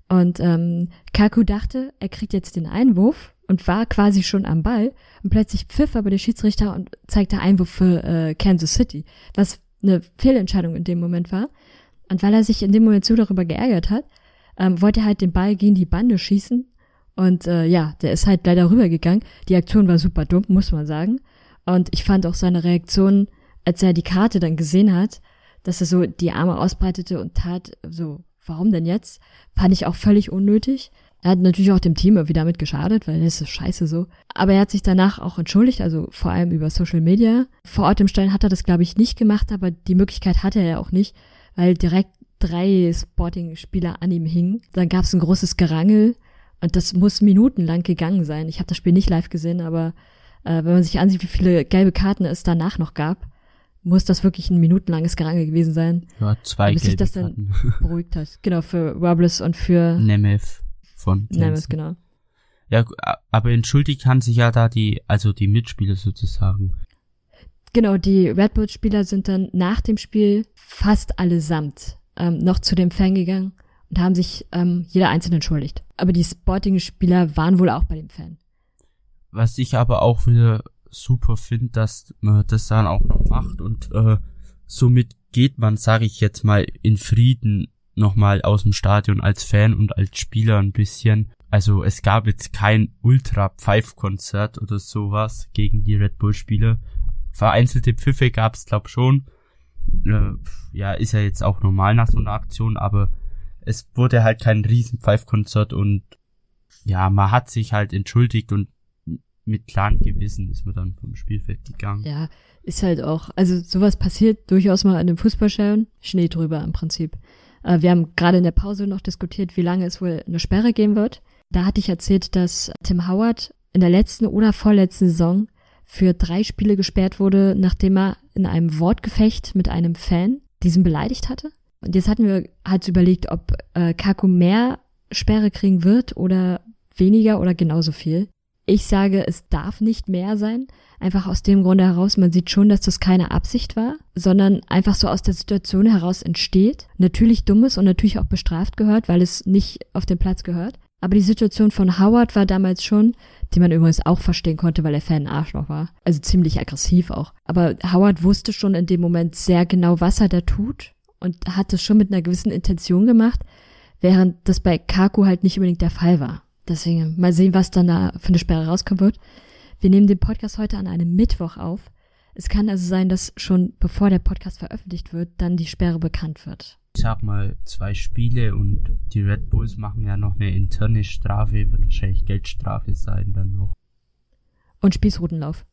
Und ähm, Kaku dachte, er kriegt jetzt den Einwurf und war quasi schon am Ball und plötzlich pfiff aber der Schiedsrichter und zeigte Einwurf für äh, Kansas City, was eine Fehlentscheidung in dem Moment war. Und weil er sich in dem Moment so darüber geärgert hat, ähm, wollte er halt den Ball gegen die Bande schießen. Und äh, ja, der ist halt leider rübergegangen. Die Aktion war super dumm, muss man sagen. Und ich fand auch seine Reaktion, als er die Karte dann gesehen hat, dass er so die Arme ausbreitete und tat so, warum denn jetzt? Fand ich auch völlig unnötig. Er hat natürlich auch dem Team irgendwie damit geschadet, weil das ist scheiße so. Aber er hat sich danach auch entschuldigt, also vor allem über Social Media. Vor Ort im Stein hat er das, glaube ich, nicht gemacht, aber die Möglichkeit hatte er ja auch nicht, weil direkt drei Sporting-Spieler an ihm hingen. Dann gab es ein großes Gerangel und das muss minutenlang gegangen sein. Ich habe das Spiel nicht live gesehen, aber äh, wenn man sich ansieht, wie viele gelbe Karten es danach noch gab, muss das wirklich ein minutenlanges Gerangel gewesen sein. Ja, zwei bis sich das dann beruhigt hat. Genau, für Robles und für Nemeth von Nemeth, genau. Ja, aber entschuldigt kann sich ja da die, also die Mitspieler sozusagen. Genau, die Red Bull-Spieler sind dann nach dem Spiel fast allesamt ähm, noch zu dem Fan gegangen und haben sich ähm, jeder einzeln entschuldigt. Aber die Sporting-Spieler waren wohl auch bei dem Fan. Was ich aber auch wieder super finde, dass man das dann auch noch macht und äh, somit geht man, sage ich jetzt mal, in Frieden nochmal aus dem Stadion als Fan und als Spieler ein bisschen. Also es gab jetzt kein Ultra-Pfeif-Konzert oder sowas gegen die Red Bull-Spieler. Vereinzelte Pfiffe gab's glaub schon. Äh, ja, ist ja jetzt auch normal nach so einer Aktion, aber es wurde halt kein riesen Pfeif-Konzert und ja, man hat sich halt entschuldigt und mit klarem Gewissen ist man dann vom Spielfeld gegangen. Ja, ist halt auch, also sowas passiert durchaus mal an einem Fußballstadion, Schnee drüber im Prinzip. Äh, wir haben gerade in der Pause noch diskutiert, wie lange es wohl eine Sperre geben wird. Da hatte ich erzählt, dass Tim Howard in der letzten oder vorletzten Saison für drei Spiele gesperrt wurde, nachdem er in einem Wortgefecht mit einem Fan diesen beleidigt hatte. Und jetzt hatten wir halt überlegt, ob äh, Kaku mehr Sperre kriegen wird oder weniger oder genauso viel. Ich sage, es darf nicht mehr sein. Einfach aus dem Grunde heraus, man sieht schon, dass das keine Absicht war, sondern einfach so aus der Situation heraus entsteht. Natürlich dummes und natürlich auch bestraft gehört, weil es nicht auf den Platz gehört. Aber die Situation von Howard war damals schon, die man übrigens auch verstehen konnte, weil er Fan Arschloch war. Also ziemlich aggressiv auch. Aber Howard wusste schon in dem Moment sehr genau, was er da tut und hat es schon mit einer gewissen Intention gemacht, während das bei Kaku halt nicht unbedingt der Fall war. Deswegen mal sehen, was dann da für eine Sperre rauskommen wird. Wir nehmen den Podcast heute an einem Mittwoch auf. Es kann also sein, dass schon bevor der Podcast veröffentlicht wird, dann die Sperre bekannt wird. Ich sag mal zwei Spiele und die Red Bulls machen ja noch eine interne Strafe, wird wahrscheinlich Geldstrafe sein dann noch. Und Spießrutenlauf.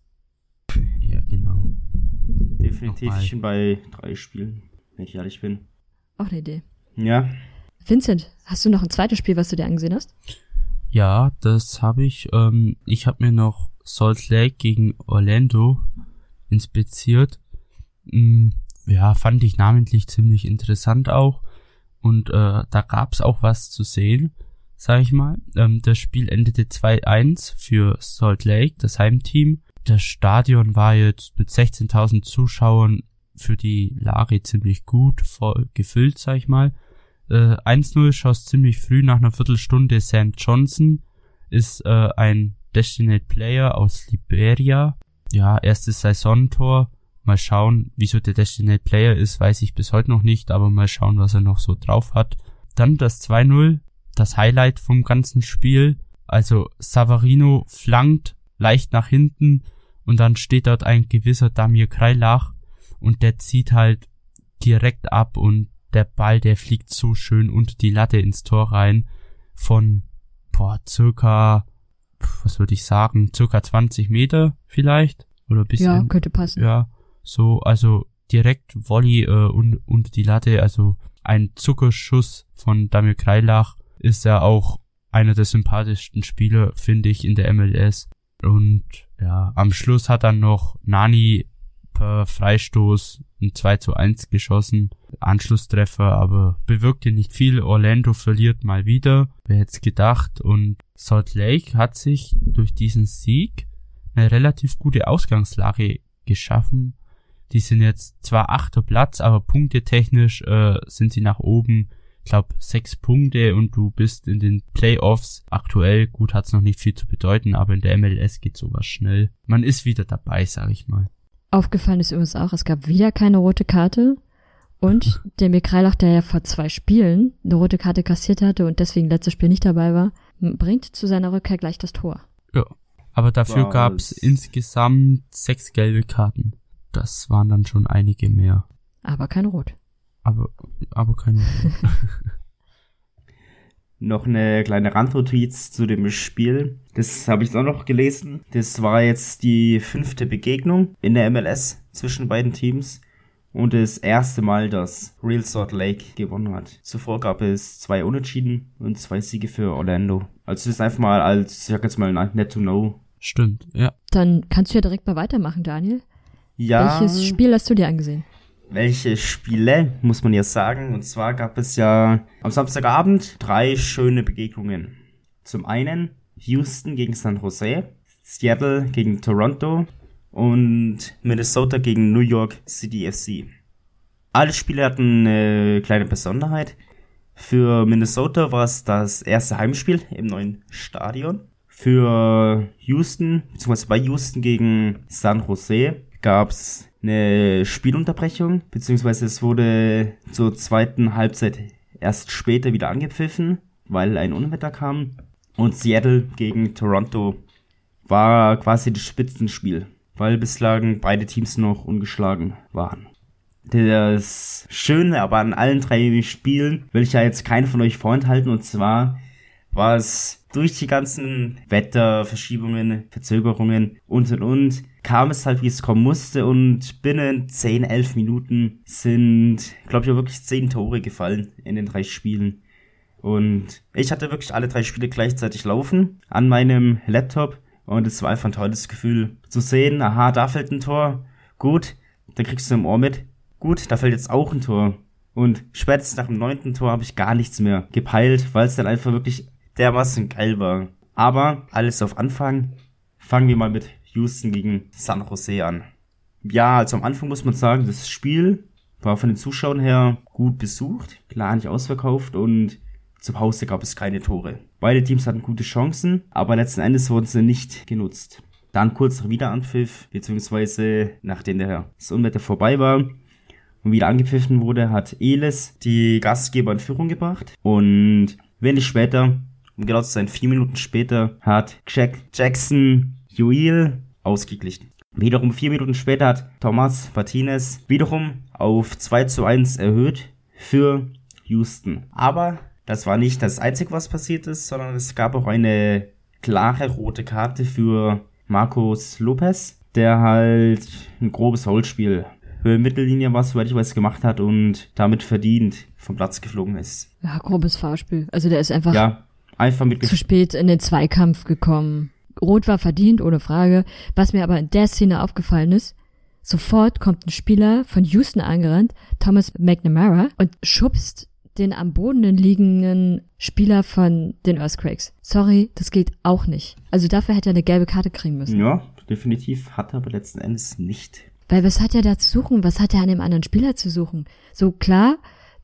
Ja, genau. Definitiv schon bei drei Spielen, wenn ich ehrlich bin. Auch eine Idee. Ja. Vincent, hast du noch ein zweites Spiel, was du dir angesehen hast? Ja, das habe ich. Ähm, ich habe mir noch Salt Lake gegen Orlando inspiziert. Hm, ja, fand ich namentlich ziemlich interessant auch. Und äh, da gab's auch was zu sehen, sag ich mal. Ähm, das Spiel endete 2-1 für Salt Lake, das Heimteam. Das Stadion war jetzt mit 16.000 Zuschauern für die Lage ziemlich gut voll gefüllt, sag ich mal. Äh, 1-0 schoss ziemlich früh nach einer Viertelstunde Sam Johnson, ist äh, ein Destinate Player aus Liberia. Ja, erstes Saisontor. Mal schauen, wieso der Destinate Player ist, weiß ich bis heute noch nicht, aber mal schauen, was er noch so drauf hat. Dann das 2-0, das Highlight vom ganzen Spiel. Also Savarino flankt leicht nach hinten und dann steht dort ein gewisser Damir Kreilach und der zieht halt direkt ab und der Ball, der fliegt so schön unter die Latte ins Tor rein von, boah, circa, was würde ich sagen, circa 20 Meter vielleicht oder bisschen. Ja, könnte passen. Ja, so, also direkt Volley äh, und, unter die Latte, also ein Zuckerschuss von Damir Kreilach ist ja auch einer der sympathischsten Spieler, finde ich, in der MLS. Und ja, am Schluss hat dann noch Nani per Freistoß ein 2 zu 1 geschossen. Anschlusstreffer, aber bewirkte nicht viel. Orlando verliert mal wieder. Wer hätte es gedacht? Und Salt Lake hat sich durch diesen Sieg eine relativ gute Ausgangslage geschaffen. Die sind jetzt zwar achter Platz, aber punktetechnisch äh, sind sie nach oben ich glaube, sechs Punkte und du bist in den Playoffs. Aktuell, gut, hat's noch nicht viel zu bedeuten, aber in der MLS geht sowas schnell. Man ist wieder dabei, sag ich mal. Aufgefallen ist übrigens auch, es gab wieder keine rote Karte. Und der Mikrailach, der ja vor zwei Spielen eine rote Karte kassiert hatte und deswegen letztes Spiel nicht dabei war, bringt zu seiner Rückkehr gleich das Tor. Ja. Aber dafür Was? gab's insgesamt sechs gelbe Karten. Das waren dann schon einige mehr. Aber kein Rot. Aber, aber keine. noch eine kleine Randnotiz zu dem Spiel. Das habe ich auch noch gelesen. Das war jetzt die fünfte Begegnung in der MLS zwischen beiden Teams und das erste Mal, dass Real Salt Lake gewonnen hat. Zuvor gab es zwei Unentschieden und zwei Siege für Orlando. Also das ist einfach mal als, ich sag jetzt mal, net to know. Stimmt, ja. Dann kannst du ja direkt mal weitermachen, Daniel. Ja. Welches Spiel hast du dir angesehen? Welche Spiele, muss man ja sagen. Und zwar gab es ja am Samstagabend drei schöne Begegnungen. Zum einen Houston gegen San Jose, Seattle gegen Toronto und Minnesota gegen New York City FC. Alle Spiele hatten eine kleine Besonderheit. Für Minnesota war es das erste Heimspiel im neuen Stadion. Für Houston, beziehungsweise bei Houston gegen San Jose, gab es eine Spielunterbrechung, beziehungsweise es wurde zur zweiten Halbzeit erst später wieder angepfiffen, weil ein Unwetter kam. Und Seattle gegen Toronto war quasi das Spitzenspiel, weil bislang beide Teams noch ungeschlagen waren. Das Schöne aber an allen drei Spielen will ich ja jetzt keinen von euch vorenthalten und zwar war es durch die ganzen Wetterverschiebungen, Verzögerungen und und und kam es halt, wie es kommen musste. Und binnen 10, 11 Minuten sind, glaube ich, wirklich 10 Tore gefallen in den drei Spielen. Und ich hatte wirklich alle drei Spiele gleichzeitig laufen an meinem Laptop. Und es war einfach ein tolles Gefühl zu sehen, aha, da fällt ein Tor, gut, dann kriegst du im Ohr mit, gut, da fällt jetzt auch ein Tor. Und spätestens nach dem neunten Tor habe ich gar nichts mehr gepeilt, weil es dann einfach wirklich dermaßen geil war. Aber alles auf Anfang. Fangen wir mal mit Houston gegen San Jose an. Ja, also am Anfang muss man sagen, das Spiel war von den Zuschauern her gut besucht, klar nicht ausverkauft und zum Hause gab es keine Tore. Beide Teams hatten gute Chancen, aber letzten Endes wurden sie nicht genutzt. Dann kurz nach Wiederanpfiff, beziehungsweise nachdem der das Unwetter vorbei war und wieder angepfiffen wurde, hat Elis die Gastgeber in Führung gebracht und wenig später, um genau zu sein, vier Minuten später, hat Jack Jackson Joel ausgeglichen. Wiederum vier Minuten später hat Thomas Martinez wiederum auf 2 zu 1 erhöht für Houston. Aber das war nicht das Einzige, was passiert ist, sondern es gab auch eine klare rote Karte für Marcos Lopez, der halt ein grobes Holzspiel Höhe Mittellinie was, soweit ich weiß, gemacht hat und damit verdient vom Platz geflogen ist. Ja, grobes Fahrspiel. Also der ist einfach, ja, einfach mit zu spät in den Zweikampf gekommen. Rot war verdient, ohne Frage. Was mir aber in der Szene aufgefallen ist, sofort kommt ein Spieler von Houston angerannt, Thomas McNamara, und schubst den am Boden liegenden Spieler von den Earthquakes. Sorry, das geht auch nicht. Also dafür hätte er eine gelbe Karte kriegen müssen. Ja, definitiv hat er aber letzten Endes nicht. Weil was hat er da zu suchen? Was hat er an dem anderen Spieler zu suchen? So klar,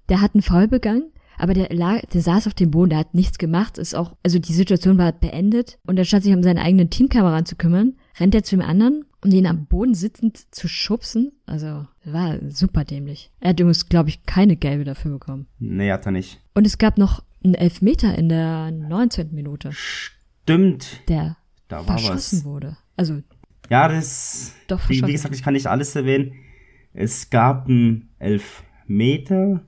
der hat einen Foul begangen, aber der lag, der saß auf dem Boden, der hat nichts gemacht, ist auch, also die Situation war beendet und er statt sich um seine eigenen Teamkameraden zu kümmern, rennt er zu dem anderen, um den am Boden sitzend zu schubsen. Also, war super dämlich. Er hat übrigens, glaube ich, keine gelbe dafür bekommen. Nee, hat er nicht. Und es gab noch einen Elfmeter in der 19. Minute. Stimmt. Der da war verschossen was. wurde. Also. Ja, das, doch wie, wie gesagt, ich kann nicht alles erwähnen. Es gab einen Elfmeter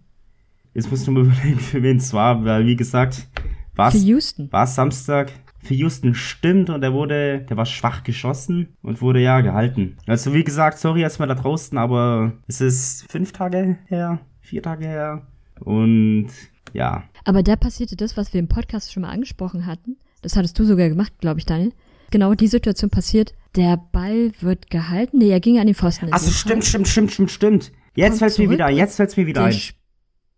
Jetzt musst du mal überlegen, für wen es war, weil wie gesagt, war es Samstag. Für Houston stimmt und er wurde, der war schwach geschossen und wurde ja gehalten. Also wie gesagt, sorry erstmal da draußen, aber es ist fünf Tage her, vier Tage her und ja. Aber da passierte das, was wir im Podcast schon mal angesprochen hatten. Das hattest du sogar gemacht, glaube ich, Daniel. genau die Situation passiert. Der Ball wird gehalten. Nee, er ging an den Pfosten. Achso, dem stimmt, Fall. stimmt, stimmt, stimmt, stimmt. Jetzt fällt's mir wieder ein, jetzt fällt's mir wieder Der ein.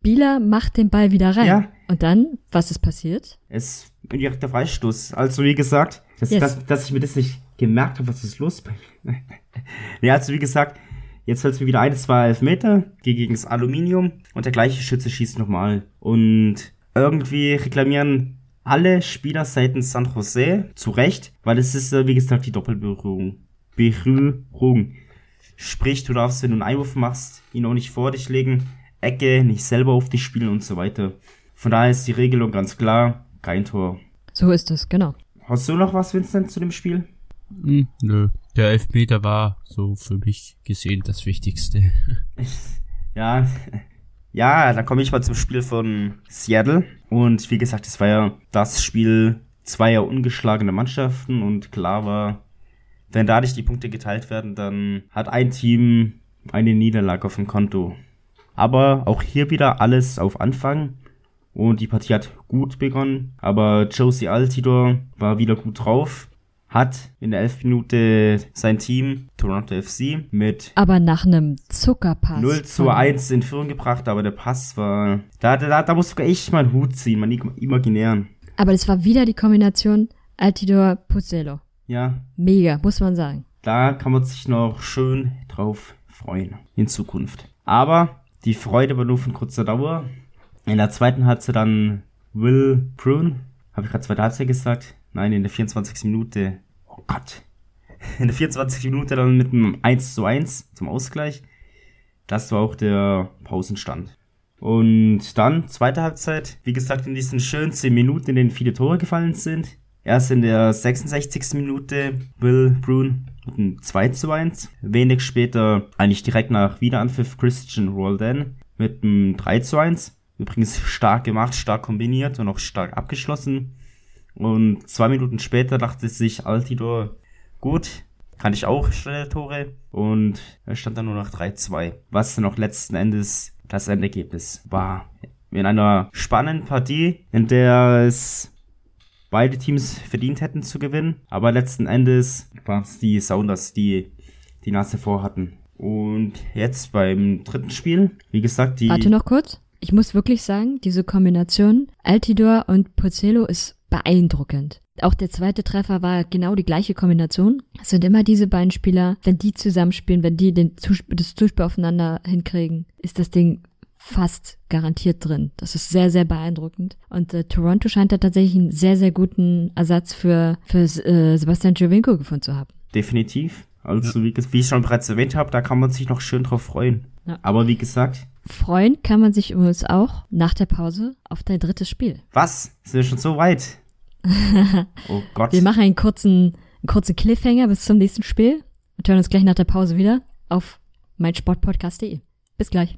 Spieler macht den Ball wieder rein. Ja. Und dann, was ist passiert? Es ein direkter Freistoß. Also wie gesagt, dass, Yes. dass, dass ich mir das nicht gemerkt habe, was ist los bei mir. ja, also wie gesagt, jetzt fällt es mir wieder ein, es war Elfmeter gegen das Aluminium und der gleiche Schütze schießt nochmal. Und irgendwie reklamieren alle Spieler seitens San Jose zu Recht, weil es ist, äh, wie gesagt, die Doppelberührung. Berührung. Sprich, du darfst, wenn du einen Einwurf machst, ihn auch nicht vor dich legen, Ecke, nicht selber auf dich spielen und so weiter. Von daher ist die Regelung ganz klar, kein Tor. So ist es, genau. Hast du noch was, Vincent, zu dem Spiel? Hm, nö. Der Elfmeter war so für mich gesehen das Wichtigste. Ja, ja, dann komme ich mal zum Spiel von Seattle. Und wie gesagt, es war ja das Spiel zweier ungeschlagener Mannschaften und klar war, wenn da nicht die Punkte geteilt werden, dann hat ein Team eine Niederlage auf dem Konto. Aber auch hier wieder alles auf Anfang. Und die Partie hat gut begonnen. Aber Josie Altidor war wieder gut drauf. Hat in der 11 Minute sein Team, Toronto FC, mit Aber nach einem Zuckerpass. 0 zu von- 1 in Führung gebracht, aber der Pass war. Da, da, da muss sogar ich mal einen Hut ziehen, meinen im- imaginären. Aber das war wieder die Kombination Altidor Puzzello. Ja, Mega, muss man sagen. da kann man sich noch schön drauf freuen in Zukunft. Aber die Freude war nur von kurzer Dauer. In der zweiten Halbzeit dann Will Prune. Habe ich gerade zweite Halbzeit gesagt? Nein, in der 24. Minute. Oh Gott. In der 24. Minute dann mit einem 1 zu 1 zum Ausgleich. Das war auch der Pausenstand. Und dann, zweite Halbzeit, wie gesagt, in diesen schönen 10 Minuten, in denen viele Tore gefallen sind. Erst in der 66. Minute Will Brune mit einem 2 zu 1. Wenig später, eigentlich direkt nach Wiederanpfiff, Christian Roldan mit einem 3 zu 1. Übrigens stark gemacht, stark kombiniert und auch stark abgeschlossen. Und zwei Minuten später dachte sich Altidor, gut, kann ich auch schnelle Tore. Und er stand dann nur noch 3-2. Was dann auch letzten Endes das Endergebnis war. In einer spannenden Partie, in der es beide Teams verdient hätten zu gewinnen. Aber letzten Endes waren es die Sounders, die die Nase vor hatten. Und jetzt beim dritten Spiel, wie gesagt, die... Warte noch kurz. Ich muss wirklich sagen, diese Kombination Altidor und Pozzello ist beeindruckend. Auch der zweite Treffer war genau die gleiche Kombination. Es sind immer diese beiden Spieler, wenn die zusammenspielen, wenn die den Zusp das Zuspiel aufeinander hinkriegen, ist das Ding fast garantiert drin. Das ist sehr, sehr beeindruckend. Und äh, Toronto scheint da tatsächlich einen sehr, sehr guten Ersatz für, für äh, Sebastian Giovinco gefunden zu haben. Definitiv. Also wie, ges- wie ich schon bereits erwähnt habe, da kann man sich noch schön drauf freuen. Ja. Aber wie gesagt, Freuen kann man sich übrigens auch nach der Pause auf dein drittes Spiel. was? Sind wir schon so weit? oh Gott. Wir machen einen kurzen, einen kurzen Cliffhanger bis zum nächsten Spiel und hören uns gleich nach der Pause wieder auf meinsportpodcast.de. Bis gleich.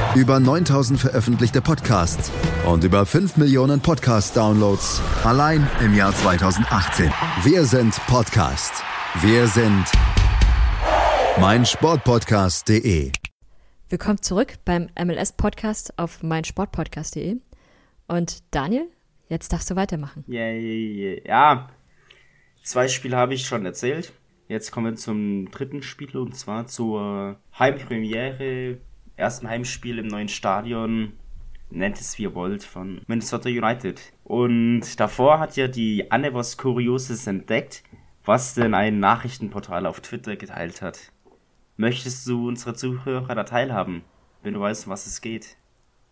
Über 9000 veröffentlichte Podcasts. Und über 5 Millionen Podcast-Downloads. Allein im Jahr 2018. Wir sind Podcast. Wir sind meinsportpodcast.de. Willkommen zurück beim MLS-Podcast auf meinsportpodcast.de. Und Daniel, jetzt darfst du weitermachen. Yay, ja. Zwei Spiele habe ich schon erzählt. Jetzt kommen wir zum dritten Spiel und zwar zur Heimpremiere, ersten Heimspiel im neuen Stadion, nennt es wie ihr wollt, von Minnesota United. Und davor hat ja die Anne was Kurioses entdeckt, was denn ein Nachrichtenportal auf Twitter geteilt hat. Möchtest du unsere Zuhörer da teilhaben, wenn du weißt, um was es geht?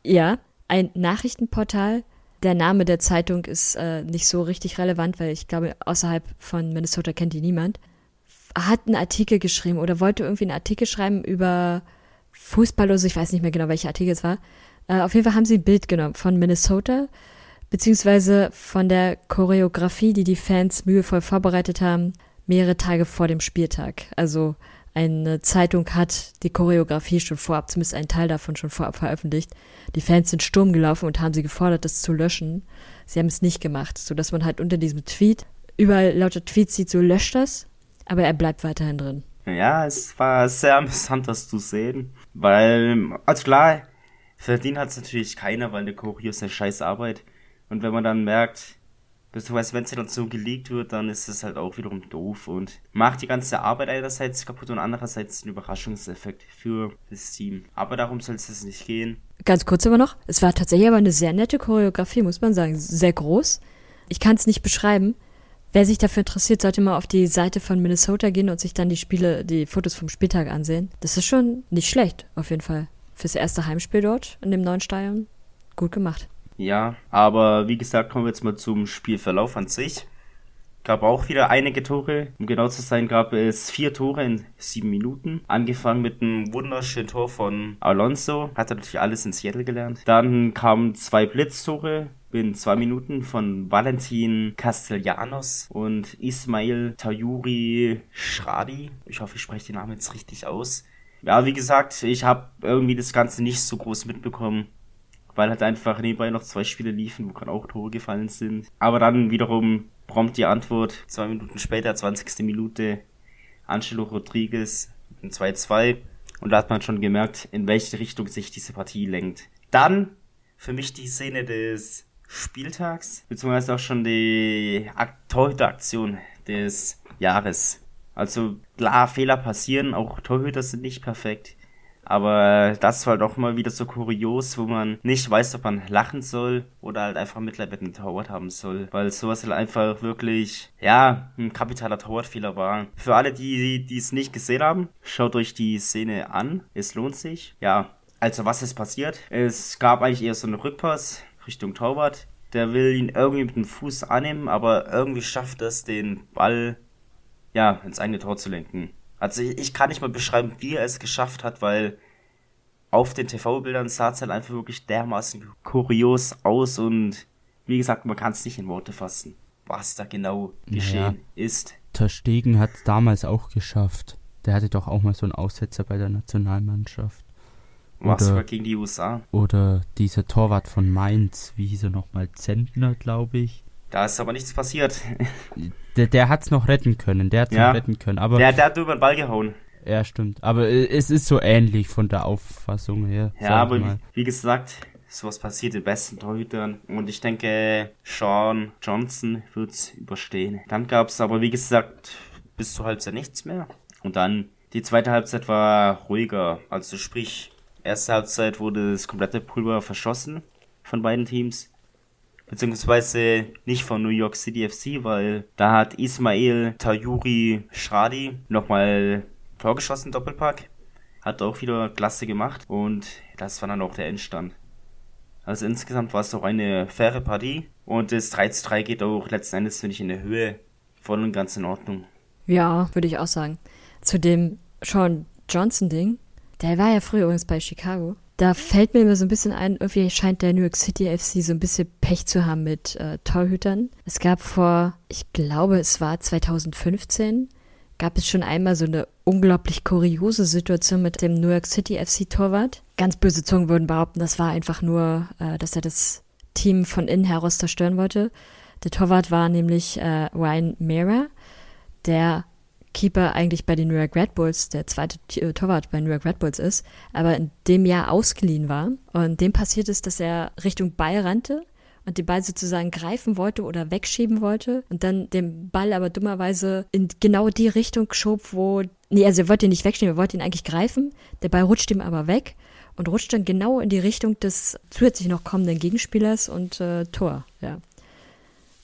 Ja, ein Nachrichtenportal. Der Name der Zeitung ist äh, nicht so richtig relevant, weil ich glaube, außerhalb von Minnesota kennt die niemand. Hat einen Artikel geschrieben oder wollte irgendwie einen Artikel schreiben über Fußballlose, ich weiß nicht mehr genau, welcher Artikel es war. Äh, auf jeden Fall haben sie ein Bild genommen von Minnesota, beziehungsweise von der Choreografie, die die Fans mühevoll vorbereitet haben, mehrere Tage vor dem Spieltag. Also eine Zeitung hat die Choreografie schon vorab, zumindest einen Teil davon schon vorab veröffentlicht. Die Fans sind Sturm gelaufen und haben sie gefordert, das zu löschen. Sie haben es nicht gemacht, sodass man halt unter diesem Tweet überall lauter Tweets sieht, so löscht das, aber er bleibt weiterhin drin. Ja, es war sehr amüsant, das zu sehen, weil, also klar, verdient hat es natürlich keiner, weil eine Choreo ist eine scheiß Arbeit. Und wenn man dann merkt, Beziehungsweise wenn sie dann so geleakt wird, dann ist es halt auch wiederum doof und macht die ganze Arbeit einerseits kaputt und andererseits einen Überraschungseffekt für das Team. Aber darum soll es nicht gehen. Ganz kurz aber noch, es war tatsächlich aber eine sehr nette Choreografie, muss man sagen. Sehr groß. Ich kann es nicht beschreiben. Wer sich dafür interessiert, sollte mal auf die Seite von Minnesota gehen und sich dann die Spiele, die Fotos vom Spieltag ansehen. Das ist schon nicht schlecht, auf jeden Fall. Fürs erste Heimspiel dort in dem neuen Stadion. Gut gemacht. Ja, aber wie gesagt, kommen wir jetzt mal zum Spielverlauf an sich. Gab auch wieder einige Tore. Um genau zu sein, gab es vier Tore in sieben Minuten. Angefangen mit einem wunderschönen Tor von Alonso. Hat er natürlich alles in Seattle gelernt. Dann kamen zwei Blitztore in zwei Minuten von Valentin Castellanos und Ismail Tayuri Shradi. Ich hoffe, ich spreche den Namen jetzt richtig aus. Ja, wie gesagt, ich habe irgendwie das Ganze nicht so groß mitbekommen weil halt einfach nebenbei noch zwei Spiele liefen, wo gerade auch Tore gefallen sind. Aber dann wiederum prompt die Antwort, zwei Minuten später, 20. Minute, Angelo Rodriguez, ein 2-2. Und da hat man schon gemerkt, in welche Richtung sich diese Partie lenkt. Dann für mich die Szene des Spieltags, beziehungsweise auch schon die Torhüteraktion des Jahres. Also klar, Fehler passieren, auch Torhüter sind nicht perfekt. Aber das war doch mal wieder so kurios, wo man nicht weiß, ob man lachen soll oder halt einfach Mitleid mit dem Torwart haben soll. Weil sowas halt einfach wirklich, ja, ein kapitaler Torwartfehler war. Für alle, die, die es nicht gesehen haben, schaut euch die Szene an. Es lohnt sich. Ja, also was ist passiert? Es gab eigentlich eher so einen Rückpass Richtung Torwart. Der will ihn irgendwie mit dem Fuß annehmen, aber irgendwie schafft es, den Ball, ja, ins eigene Tor zu lenken. Also ich kann nicht mal beschreiben, wie er es geschafft hat, weil auf den TV-Bildern sah es halt einfach wirklich dermaßen kurios aus und wie gesagt, man kann es nicht in Worte fassen, was da genau geschehen naja, ist. Ter Stegen hat es damals auch geschafft. Der hatte doch auch mal so einen Aussetzer bei der Nationalmannschaft. Was war gegen die USA? Oder dieser Torwart von Mainz, wie hieß er nochmal? Zentner, glaube ich. Da ist aber nichts passiert. Der, der hat's noch retten können, der hat's ja. noch retten können. Aber der, der hat über den Ball gehauen. Ja, stimmt. Aber es ist so ähnlich von der Auffassung her. Ja, aber wie, wie, gesagt, sowas passiert den besten Torhütern. Und ich denke, Sean Johnson wird's überstehen. Dann gab's aber, wie gesagt, bis zur Halbzeit nichts mehr. Und dann, die zweite Halbzeit war ruhiger. Also sprich, erste Halbzeit wurde das komplette Pulver verschossen von beiden Teams beziehungsweise nicht von New York City FC, weil da hat Ismail Tayuri Shradi nochmal vorgeschossen, Doppelpack. Hat auch wieder klasse gemacht und das war dann auch der Endstand. Also insgesamt war es auch eine faire Partie und das 3 zu 3 geht auch letzten Endes, finde ich, in der Höhe voll und ganz in Ordnung. Ja, würde ich auch sagen. Zu dem Sean Johnson-Ding, der war ja früher übrigens bei Chicago da fällt mir immer so ein bisschen ein, irgendwie scheint der New York City FC so ein bisschen Pech zu haben mit äh, Torhütern. Es gab vor, ich glaube, es war 2015, gab es schon einmal so eine unglaublich kuriose Situation mit dem New York City FC Torwart. Ganz böse Zungen würden behaupten, das war einfach nur, äh, dass er das Team von innen heraus zerstören wollte. Der Torwart war nämlich äh, Ryan Mera, der Keeper eigentlich bei den New York Red Bulls, der zweite äh, Torwart bei New York Red Bulls ist, aber in dem Jahr ausgeliehen war. Und dem passiert ist, dass er Richtung Ball rannte und den Ball sozusagen greifen wollte oder wegschieben wollte und dann den Ball aber dummerweise in genau die Richtung schob, wo, nee, also er wollte ihn nicht wegschieben, er wollte ihn eigentlich greifen. Der Ball rutscht ihm aber weg und rutscht dann genau in die Richtung des zusätzlich noch kommenden Gegenspielers und äh, Tor, ja.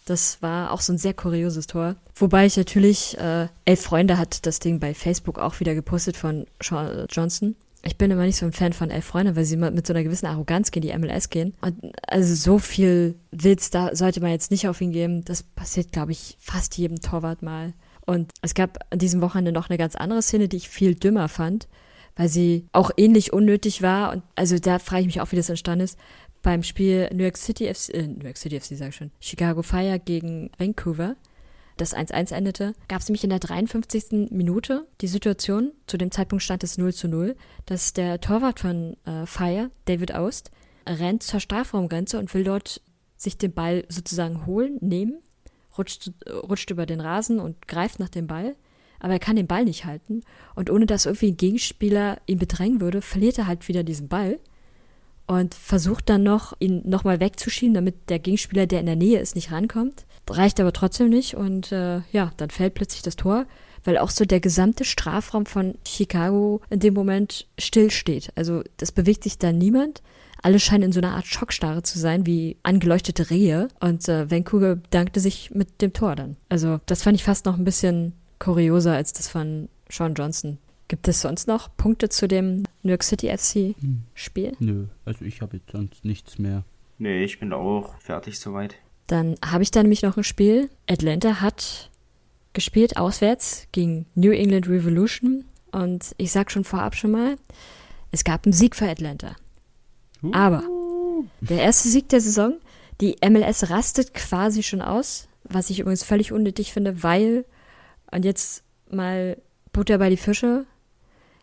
Das war auch so ein sehr kurioses Tor. Wobei ich natürlich, äh, Elf Freunde hat das Ding bei Facebook auch wieder gepostet von Sean Johnson. Ich bin immer nicht so ein Fan von Elf Freunde, weil sie mit so einer gewissen Arroganz gegen die MLS gehen. Und also so viel Witz da sollte man jetzt nicht auf ihn geben. Das passiert, glaube ich, fast jedem Torwart mal. Und es gab an diesem Wochenende noch eine ganz andere Szene, die ich viel dümmer fand, weil sie auch ähnlich unnötig war. Und also da frage ich mich auch, wie das entstanden ist beim Spiel New York City FC, äh, New York City FC sag ich schon, Chicago Fire gegen Vancouver das 1-1 endete, gab es nämlich in der 53. Minute die Situation, zu dem Zeitpunkt stand es 0 zu 0, dass der Torwart von äh, Fire, David Aust, rennt zur Strafraumgrenze und will dort sich den Ball sozusagen holen, nehmen, rutscht, rutscht über den Rasen und greift nach dem Ball, aber er kann den Ball nicht halten. Und ohne dass irgendwie ein Gegenspieler ihn bedrängen würde, verliert er halt wieder diesen Ball und versucht dann noch, ihn nochmal wegzuschieben, damit der Gegenspieler, der in der Nähe ist, nicht rankommt. Reicht aber trotzdem nicht und äh, ja, dann fällt plötzlich das Tor, weil auch so der gesamte Strafraum von Chicago in dem Moment stillsteht. Also das bewegt sich da niemand. Alle scheinen in so einer Art Schockstarre zu sein, wie angeleuchtete Rehe. Und äh, Vancouver dankte sich mit dem Tor dann. Also das fand ich fast noch ein bisschen kurioser als das von Sean Johnson. Gibt es sonst noch Punkte zu dem New York City FC Spiel? Hm. Nö, also ich habe jetzt sonst nichts mehr. Nee, ich bin auch fertig soweit. Dann habe ich da nämlich noch ein Spiel. Atlanta hat gespielt auswärts gegen New England Revolution. Und ich sag schon vorab schon mal, es gab einen Sieg für Atlanta. Aber der erste Sieg der Saison, die MLS rastet quasi schon aus, was ich übrigens völlig unnötig finde, weil, und jetzt mal Butter bei die Fische,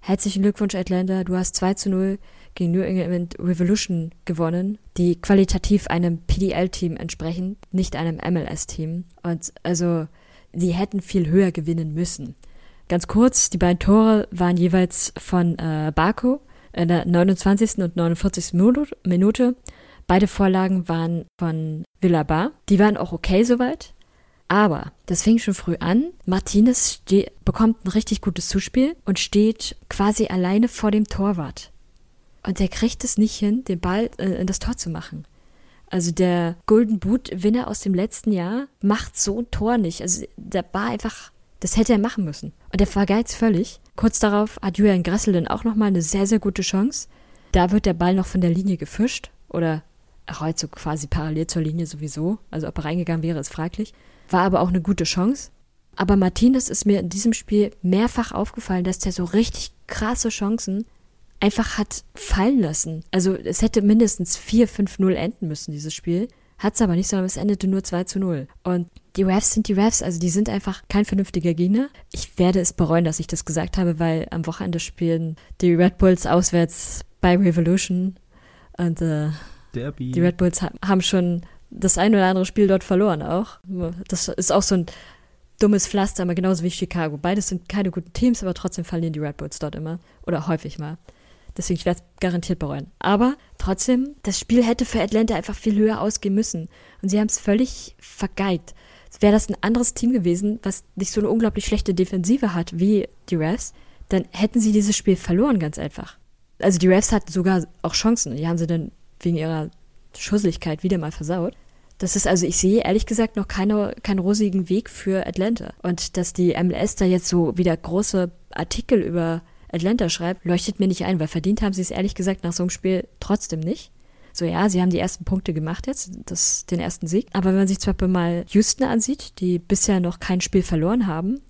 herzlichen Glückwunsch Atlanta, du hast 2 zu 0 gegen New England Revolution gewonnen, die qualitativ einem PDL-Team entsprechen, nicht einem MLS-Team. Und also, die hätten viel höher gewinnen müssen. Ganz kurz, die beiden Tore waren jeweils von äh, Barco in der 29. und 49. Minute. Beide Vorlagen waren von Villabar. Die waren auch okay soweit. Aber das fing schon früh an. Martinez bekommt ein richtig gutes Zuspiel und steht quasi alleine vor dem Torwart. Und der kriegt es nicht hin, den Ball äh, in das Tor zu machen. Also der Golden Boot-Winner aus dem letzten Jahr macht so ein Tor nicht. Also der war einfach, das hätte er machen müssen. Und der vergeizt völlig. Kurz darauf hat Julian Gressel dann auch nochmal eine sehr, sehr gute Chance. Da wird der Ball noch von der Linie gefischt. Oder er rollt so quasi parallel zur Linie sowieso. Also ob er reingegangen wäre, ist fraglich. War aber auch eine gute Chance. Aber Martinez ist mir in diesem Spiel mehrfach aufgefallen, dass der so richtig krasse Chancen einfach hat fallen lassen. Also es hätte mindestens 4-5-0 enden müssen, dieses Spiel. Hat es aber nicht, sondern es endete nur 2 zu 0. Und die Refs sind die Refs, also die sind einfach kein vernünftiger Gegner. Ich werde es bereuen, dass ich das gesagt habe, weil am Wochenende spielen die Red Bulls auswärts bei Revolution. Und äh, Derby. die Red Bulls ha haben schon das ein oder andere Spiel dort verloren auch. Das ist auch so ein dummes Pflaster, aber genauso wie Chicago. Beides sind keine guten Teams, aber trotzdem verlieren die Red Bulls dort immer. Oder häufig mal. Deswegen, ich werde es garantiert bereuen. Aber trotzdem, das Spiel hätte für Atlanta einfach viel höher ausgehen müssen. Und sie haben es völlig vergeigt. Wäre das ein anderes Team gewesen, was nicht so eine unglaublich schlechte Defensive hat wie die Refs, dann hätten sie dieses Spiel verloren, ganz einfach. Also die Refs hatten sogar auch Chancen. Die haben sie dann wegen ihrer Schusseligkeit wieder mal versaut. Das ist also, ich sehe ehrlich gesagt noch keine, keinen rosigen Weg für Atlanta. Und dass die MLS da jetzt so wieder große Artikel über Atlanta schreibt, leuchtet mir nicht ein, weil verdient haben sie es ehrlich gesagt nach so einem Spiel trotzdem nicht. So ja, sie haben die ersten Punkte gemacht jetzt, das, den ersten Sieg. Aber wenn man sich zum Beispiel mal Houston ansieht, die bisher noch kein Spiel verloren haben,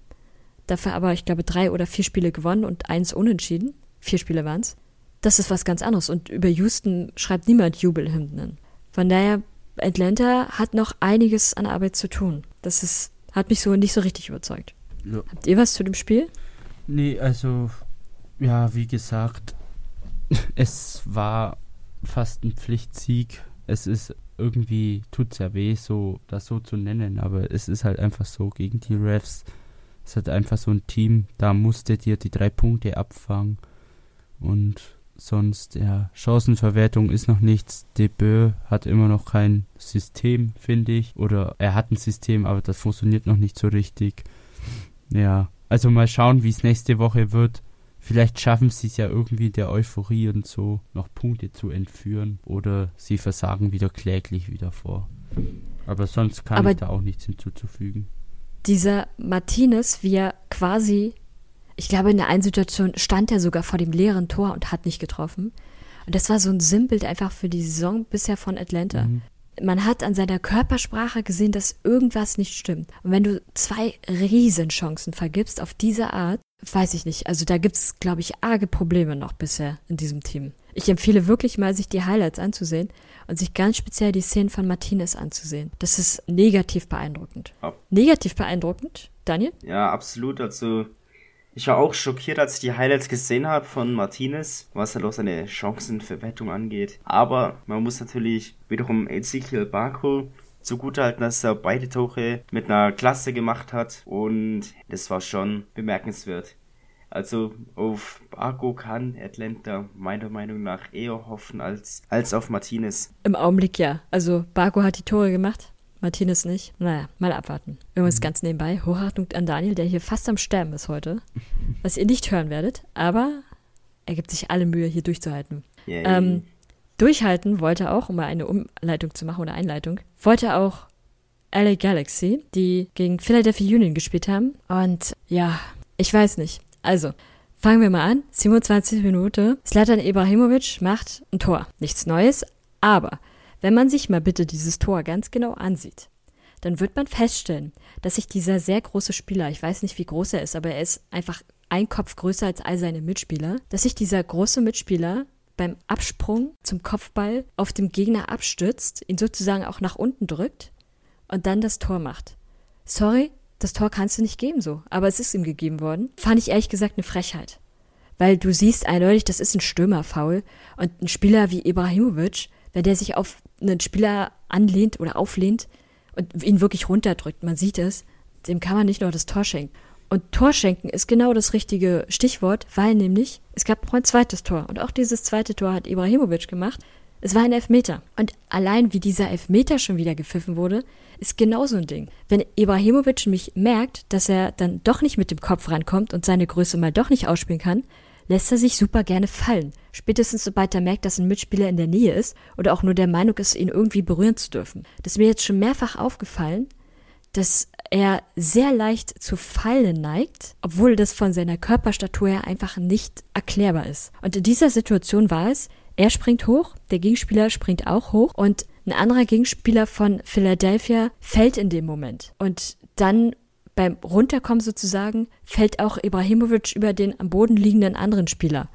dafür aber, ich glaube, drei oder vier Spiele gewonnen und eins unentschieden, vier Spiele waren es, das ist was ganz anderes. Und über Houston schreibt niemand Jubelhymnen. Von daher, Atlanta hat noch einiges an Arbeit zu tun. Das ist, hat mich so nicht so richtig überzeugt. Ja. Habt ihr was zu dem Spiel? Nee, also, ja, wie gesagt, es war fast ein Pflichtsieg. Es ist irgendwie, tut's ja weh, so das so zu nennen, aber es ist halt einfach so gegen die Refs. Es ist halt einfach so ein Team, da musstet ihr die drei Punkte abfangen. Und sonst, ja, Chancenverwertung ist noch nichts. Debö hat immer noch kein System, finde ich. Oder er hat ein System, aber das funktioniert noch nicht so richtig. Ja, also mal schauen, wie es nächste Woche wird. Vielleicht schaffen sie es ja irgendwie der Euphorie und so noch Punkte zu entführen. Oder sie versagen wieder kläglich wieder vor. Aber sonst kann Aber ich da auch nichts hinzuzufügen. Dieser Martinez, wie er quasi, ich glaube, in der einen Situation stand er sogar vor dem leeren Tor und hat nicht getroffen. Und das war so ein Sinnbild einfach für die Saison bisher von Atlanta. Mhm. Man hat an seiner Körpersprache gesehen, dass irgendwas nicht stimmt. Und wenn du zwei Riesenchancen vergibst auf diese Art, weiß ich nicht. Also da gibt's, glaube ich, arge Probleme noch bisher in diesem Team. Ich empfehle wirklich mal, sich die Highlights anzusehen und sich ganz speziell die Szenen von Martinez anzusehen. Das ist negativ beeindruckend. Ja. Negativ beeindruckend, Daniel? Ja, absolut. Also ich war auch schockiert, als ich die Highlights gesehen habe von Martinez, was halt auch seine Chancenverwertung angeht. Aber man muss natürlich wiederum Ezekiel Barco zugutehalten, dass er beide Tore mit einer Klasse gemacht hat und das war schon bemerkenswert. Also auf Barco kann Atlanta meiner Meinung nach eher hoffen als, als auf Martinez. Im Augenblick ja. Also Barco hat die Tore gemacht, Martinez nicht. Naja, mal abwarten. Übrigens ganz nebenbei, Hochachtung an Daniel, der hier fast am Sterben ist heute. Was ihr nicht hören werdet, aber er gibt sich alle Mühe, hier durchzuhalten. Ähm, durchhalten wollte auch, um mal eine Umleitung zu machen oder Einleitung, wollte auch LA Galaxy, die gegen Philadelphia Union gespielt haben. Und ja, ich weiß nicht. Also, fangen wir mal an. 27 Minute. Slatan Ibrahimovic macht ein Tor. Nichts Neues, aber wenn man sich mal bitte dieses Tor ganz genau ansieht, dann wird man feststellen, dass sich dieser sehr große Spieler, ich weiß nicht, wie groß er ist, aber er ist einfach ein Kopf größer als all seine Mitspieler, dass sich dieser große Mitspieler beim Absprung zum Kopfball auf dem Gegner abstützt, ihn sozusagen auch nach unten drückt und dann das Tor macht. Sorry, das Tor kannst du nicht geben so, aber es ist ihm gegeben worden. Fand ich ehrlich gesagt eine Frechheit. Weil du siehst eindeutig, das ist ein Stürmerfoul und ein Spieler wie Ibrahimovic, wenn der sich auf einen Spieler anlehnt oder auflehnt und ihn wirklich runterdrückt, man sieht es, dem kann man nicht nur das Tor schenken. Und Tor schenken ist genau das richtige Stichwort, weil nämlich es gab noch ein zweites Tor und auch dieses zweite Tor hat Ibrahimovic gemacht. Es war ein Elfmeter. Und allein wie dieser Elfmeter schon wieder gepfiffen wurde, ist genau so ein Ding. Wenn Ibrahimovic mich merkt, dass er dann doch nicht mit dem Kopf rankommt und seine Größe mal doch nicht ausspielen kann, lässt er sich super gerne fallen. Spätestens sobald er merkt, dass ein Mitspieler in der Nähe ist oder auch nur der Meinung ist, ihn irgendwie berühren zu dürfen. Das ist mir jetzt schon mehrfach aufgefallen, dass er sehr leicht zu fallen neigt, obwohl das von seiner Körperstatur her einfach nicht erklärbar ist. Und in dieser Situation war es, er springt hoch, der Gegenspieler springt auch hoch und ein anderer Gegenspieler von Philadelphia fällt in dem Moment. Und dann beim Runterkommen sozusagen fällt auch Ibrahimovic über den am Boden liegenden anderen Spieler.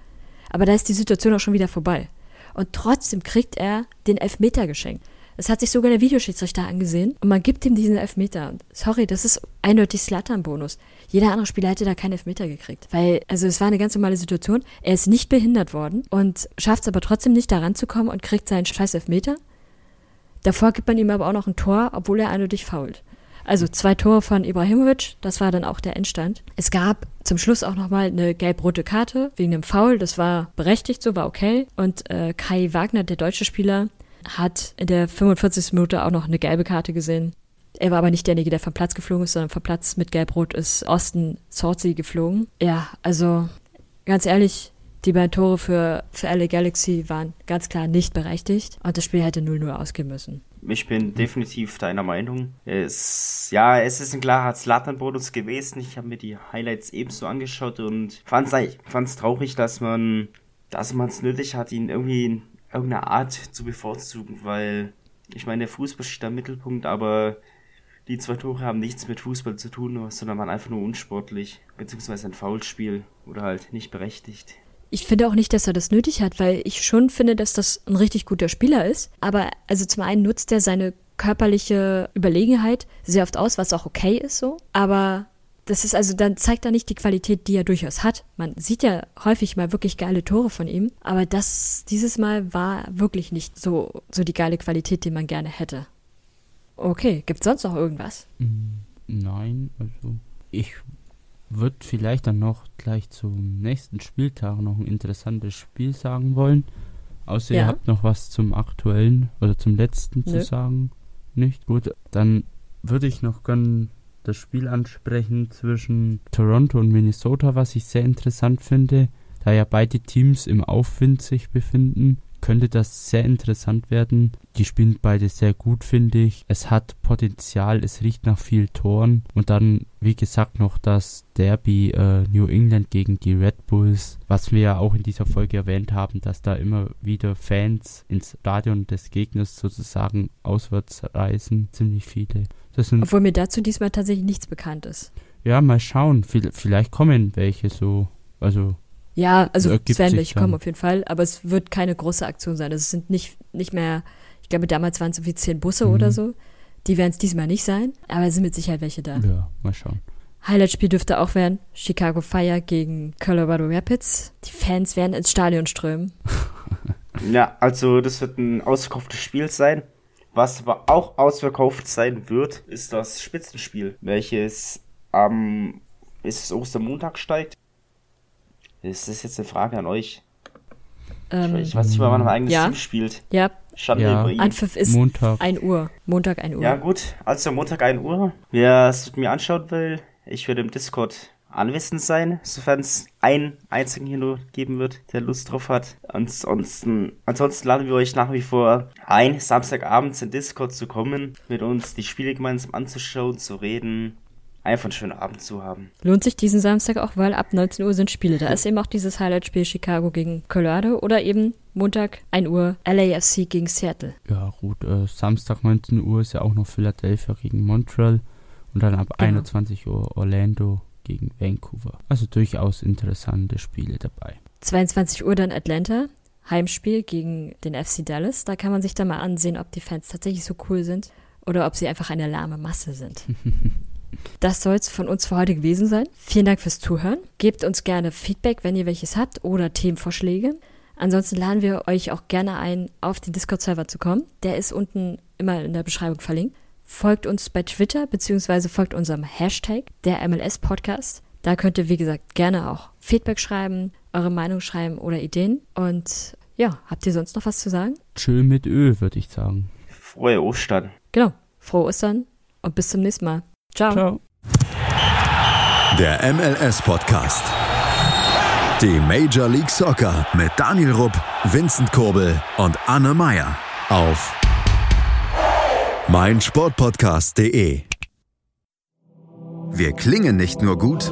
Aber da ist die Situation auch schon wieder vorbei. Und trotzdem kriegt er den Elfmeter geschenkt. Das hat sich sogar der Videoschiedsrichter angesehen und man gibt ihm diesen Elfmeter. Und sorry, das ist eindeutig Slattern-Bonus. Jeder andere Spieler hätte da keinen Elfmeter gekriegt. Weil, also es war eine ganz normale Situation. Er ist nicht behindert worden und schafft es aber trotzdem nicht, da ranzukommen und kriegt seinen scheiß Elfmeter. Davor gibt man ihm aber auch noch ein Tor, obwohl er eindeutig fault. Also zwei Tore von Ibrahimovic, das war dann auch der Endstand. Es gab zum Schluss auch nochmal eine gelb-rote Karte wegen einem Foul, das war berechtigt so, war okay. Und äh, Kai Wagner, der deutsche Spieler, hat in der 45. Minute auch noch eine gelbe Karte gesehen. Er war aber nicht derjenige, der vom Platz geflogen ist, sondern vom Platz mit Gelb-Rot ist Austin Sorzi geflogen. Ja, also ganz ehrlich, die beiden Tore für, für LA Galaxy waren ganz klar nicht berechtigt und das Spiel hätte 0-0 ausgehen müssen. Ich bin definitiv deiner Meinung. Es, ja, es ist ein klarer Zlatan-Bonus gewesen. Ich habe mir die Highlights ebenso angeschaut und fand es traurig, dass man dass man es nötig hat, ihn irgendwie in irgendeiner Art zu bevorzugen, weil ich meine, der Fußball steht am Mittelpunkt, aber die zwei Tore haben nichts mit Fußball zu tun, sondern waren einfach nur unsportlich, beziehungsweise ein Foulspiel oder halt nicht berechtigt. Ich finde auch nicht, dass er das nötig hat, weil ich schon finde, dass das ein richtig guter Spieler ist. Aber also zum einen nutzt er seine körperliche Überlegenheit sehr oft aus, was auch okay ist so. Aber das ist also, dann zeigt er nicht die Qualität, die er durchaus hat. Man sieht ja häufig mal wirklich geile Tore von ihm, aber das, dieses Mal war wirklich nicht so, so die geile Qualität, die man gerne hätte. Okay, gibt's sonst noch irgendwas? Mm, Nein, also ich würde vielleicht dann noch gleich zum nächsten Spieltag noch ein interessantes Spiel sagen wollen. Außer Ja. ihr habt noch was zum aktuellen oder zum letzten Nö. zu sagen. Nicht? Gut, dann würde ich noch gern das Spiel ansprechen zwischen Toronto und Minnesota, was ich sehr interessant finde. Da ja beide Teams im Aufwind sich befinden, könnte das sehr interessant werden. Die spielen beide sehr gut, finde ich. Es hat Potenzial, es riecht nach viel Toren. Und dann, wie gesagt, noch das Derby äh, New England gegen die Red Bulls, was wir ja auch in dieser Folge erwähnt haben, dass da immer wieder Fans ins Stadion des Gegners sozusagen auswärts reisen. Ziemlich viele. Obwohl mir dazu diesmal tatsächlich nichts bekannt ist. ja, mal schauen. Viel- Vielleicht kommen welche so. Also, Ja, also es werden welche kommen auf jeden Fall, aber es wird keine große Aktion sein. Also Es sind nicht, nicht mehr, ich glaube, damals waren es irgendwie zehn Busse Mhm. oder so. Die werden es diesmal nicht sein, aber es sind mit Sicherheit welche da. Ja, mal schauen. Highlight-Spiel dürfte auch werden Chicago Fire gegen Colorado Rapids. Die Fans werden ins Stadion strömen. Ja, also das wird ein ausverkauftes Spiel sein. Was aber auch ausverkauft sein wird, ist das Spitzenspiel, welches am ist es Ostermontag steigt. Das ist jetzt eine Frage an euch. Ähm, ich weiß nicht, wann man eigentlich ja. Team spielt. ja, Schande Ja. über ihn. Anpfiff ist Montag. 1 Uhr. Montag 1 Uhr. Ja, gut. Also Montag 1 Uhr. Wer es mit mir anschauen will, ich werde im Discord anwesend sein, sofern es einen einzigen hier nur geben wird, der Lust drauf hat. Ansonsten, ansonsten laden wir euch nach wie vor ein, Samstagabends in Discord zu kommen, mit uns die Spiele gemeinsam anzuschauen, zu reden, einfach einen schönen Abend zu haben. Lohnt sich diesen Samstag auch, weil ab 19 Uhr sind Spiele. Da ist eben auch dieses Highlight-Spiel Chicago gegen Colorado oder eben Montag 1 Uhr LAFC gegen Seattle. Ja, gut, äh, Samstag 19 Uhr ist ja auch noch Philadelphia gegen Montreal und dann ab Genau. 21 Uhr Orlando gegen Vancouver. Also durchaus interessante Spiele dabei. 22 Uhr dann Atlanta. Heimspiel gegen den FC Dallas. Da kann man sich dann mal ansehen, ob die Fans tatsächlich so cool sind oder ob sie einfach eine lahme Masse sind. Das soll es von uns für heute gewesen sein. Vielen Dank fürs Zuhören. Gebt uns gerne Feedback, wenn ihr welches habt oder Themenvorschläge. Ansonsten laden wir euch auch gerne ein, auf den Discord-Server zu kommen. Der ist unten immer in der Beschreibung verlinkt. Folgt uns bei Twitter beziehungsweise folgt unserem Hashtag, der MLS-Podcast. Da könnt ihr, wie gesagt, gerne auch Feedback schreiben, eure Meinung schreiben oder Ideen. Und ja, habt ihr sonst noch was zu sagen? Chill mit Ö, würde ich sagen. Frohe Ostern. Genau. Frohe Ostern und bis zum nächsten Mal. Ciao. Ciao. Der MLS-Podcast. Die Major League Soccer mit Daniel Rupp, Vincent Kurbel und Anne Meyer auf meinsportpodcast.de. Wir klingen nicht nur gut,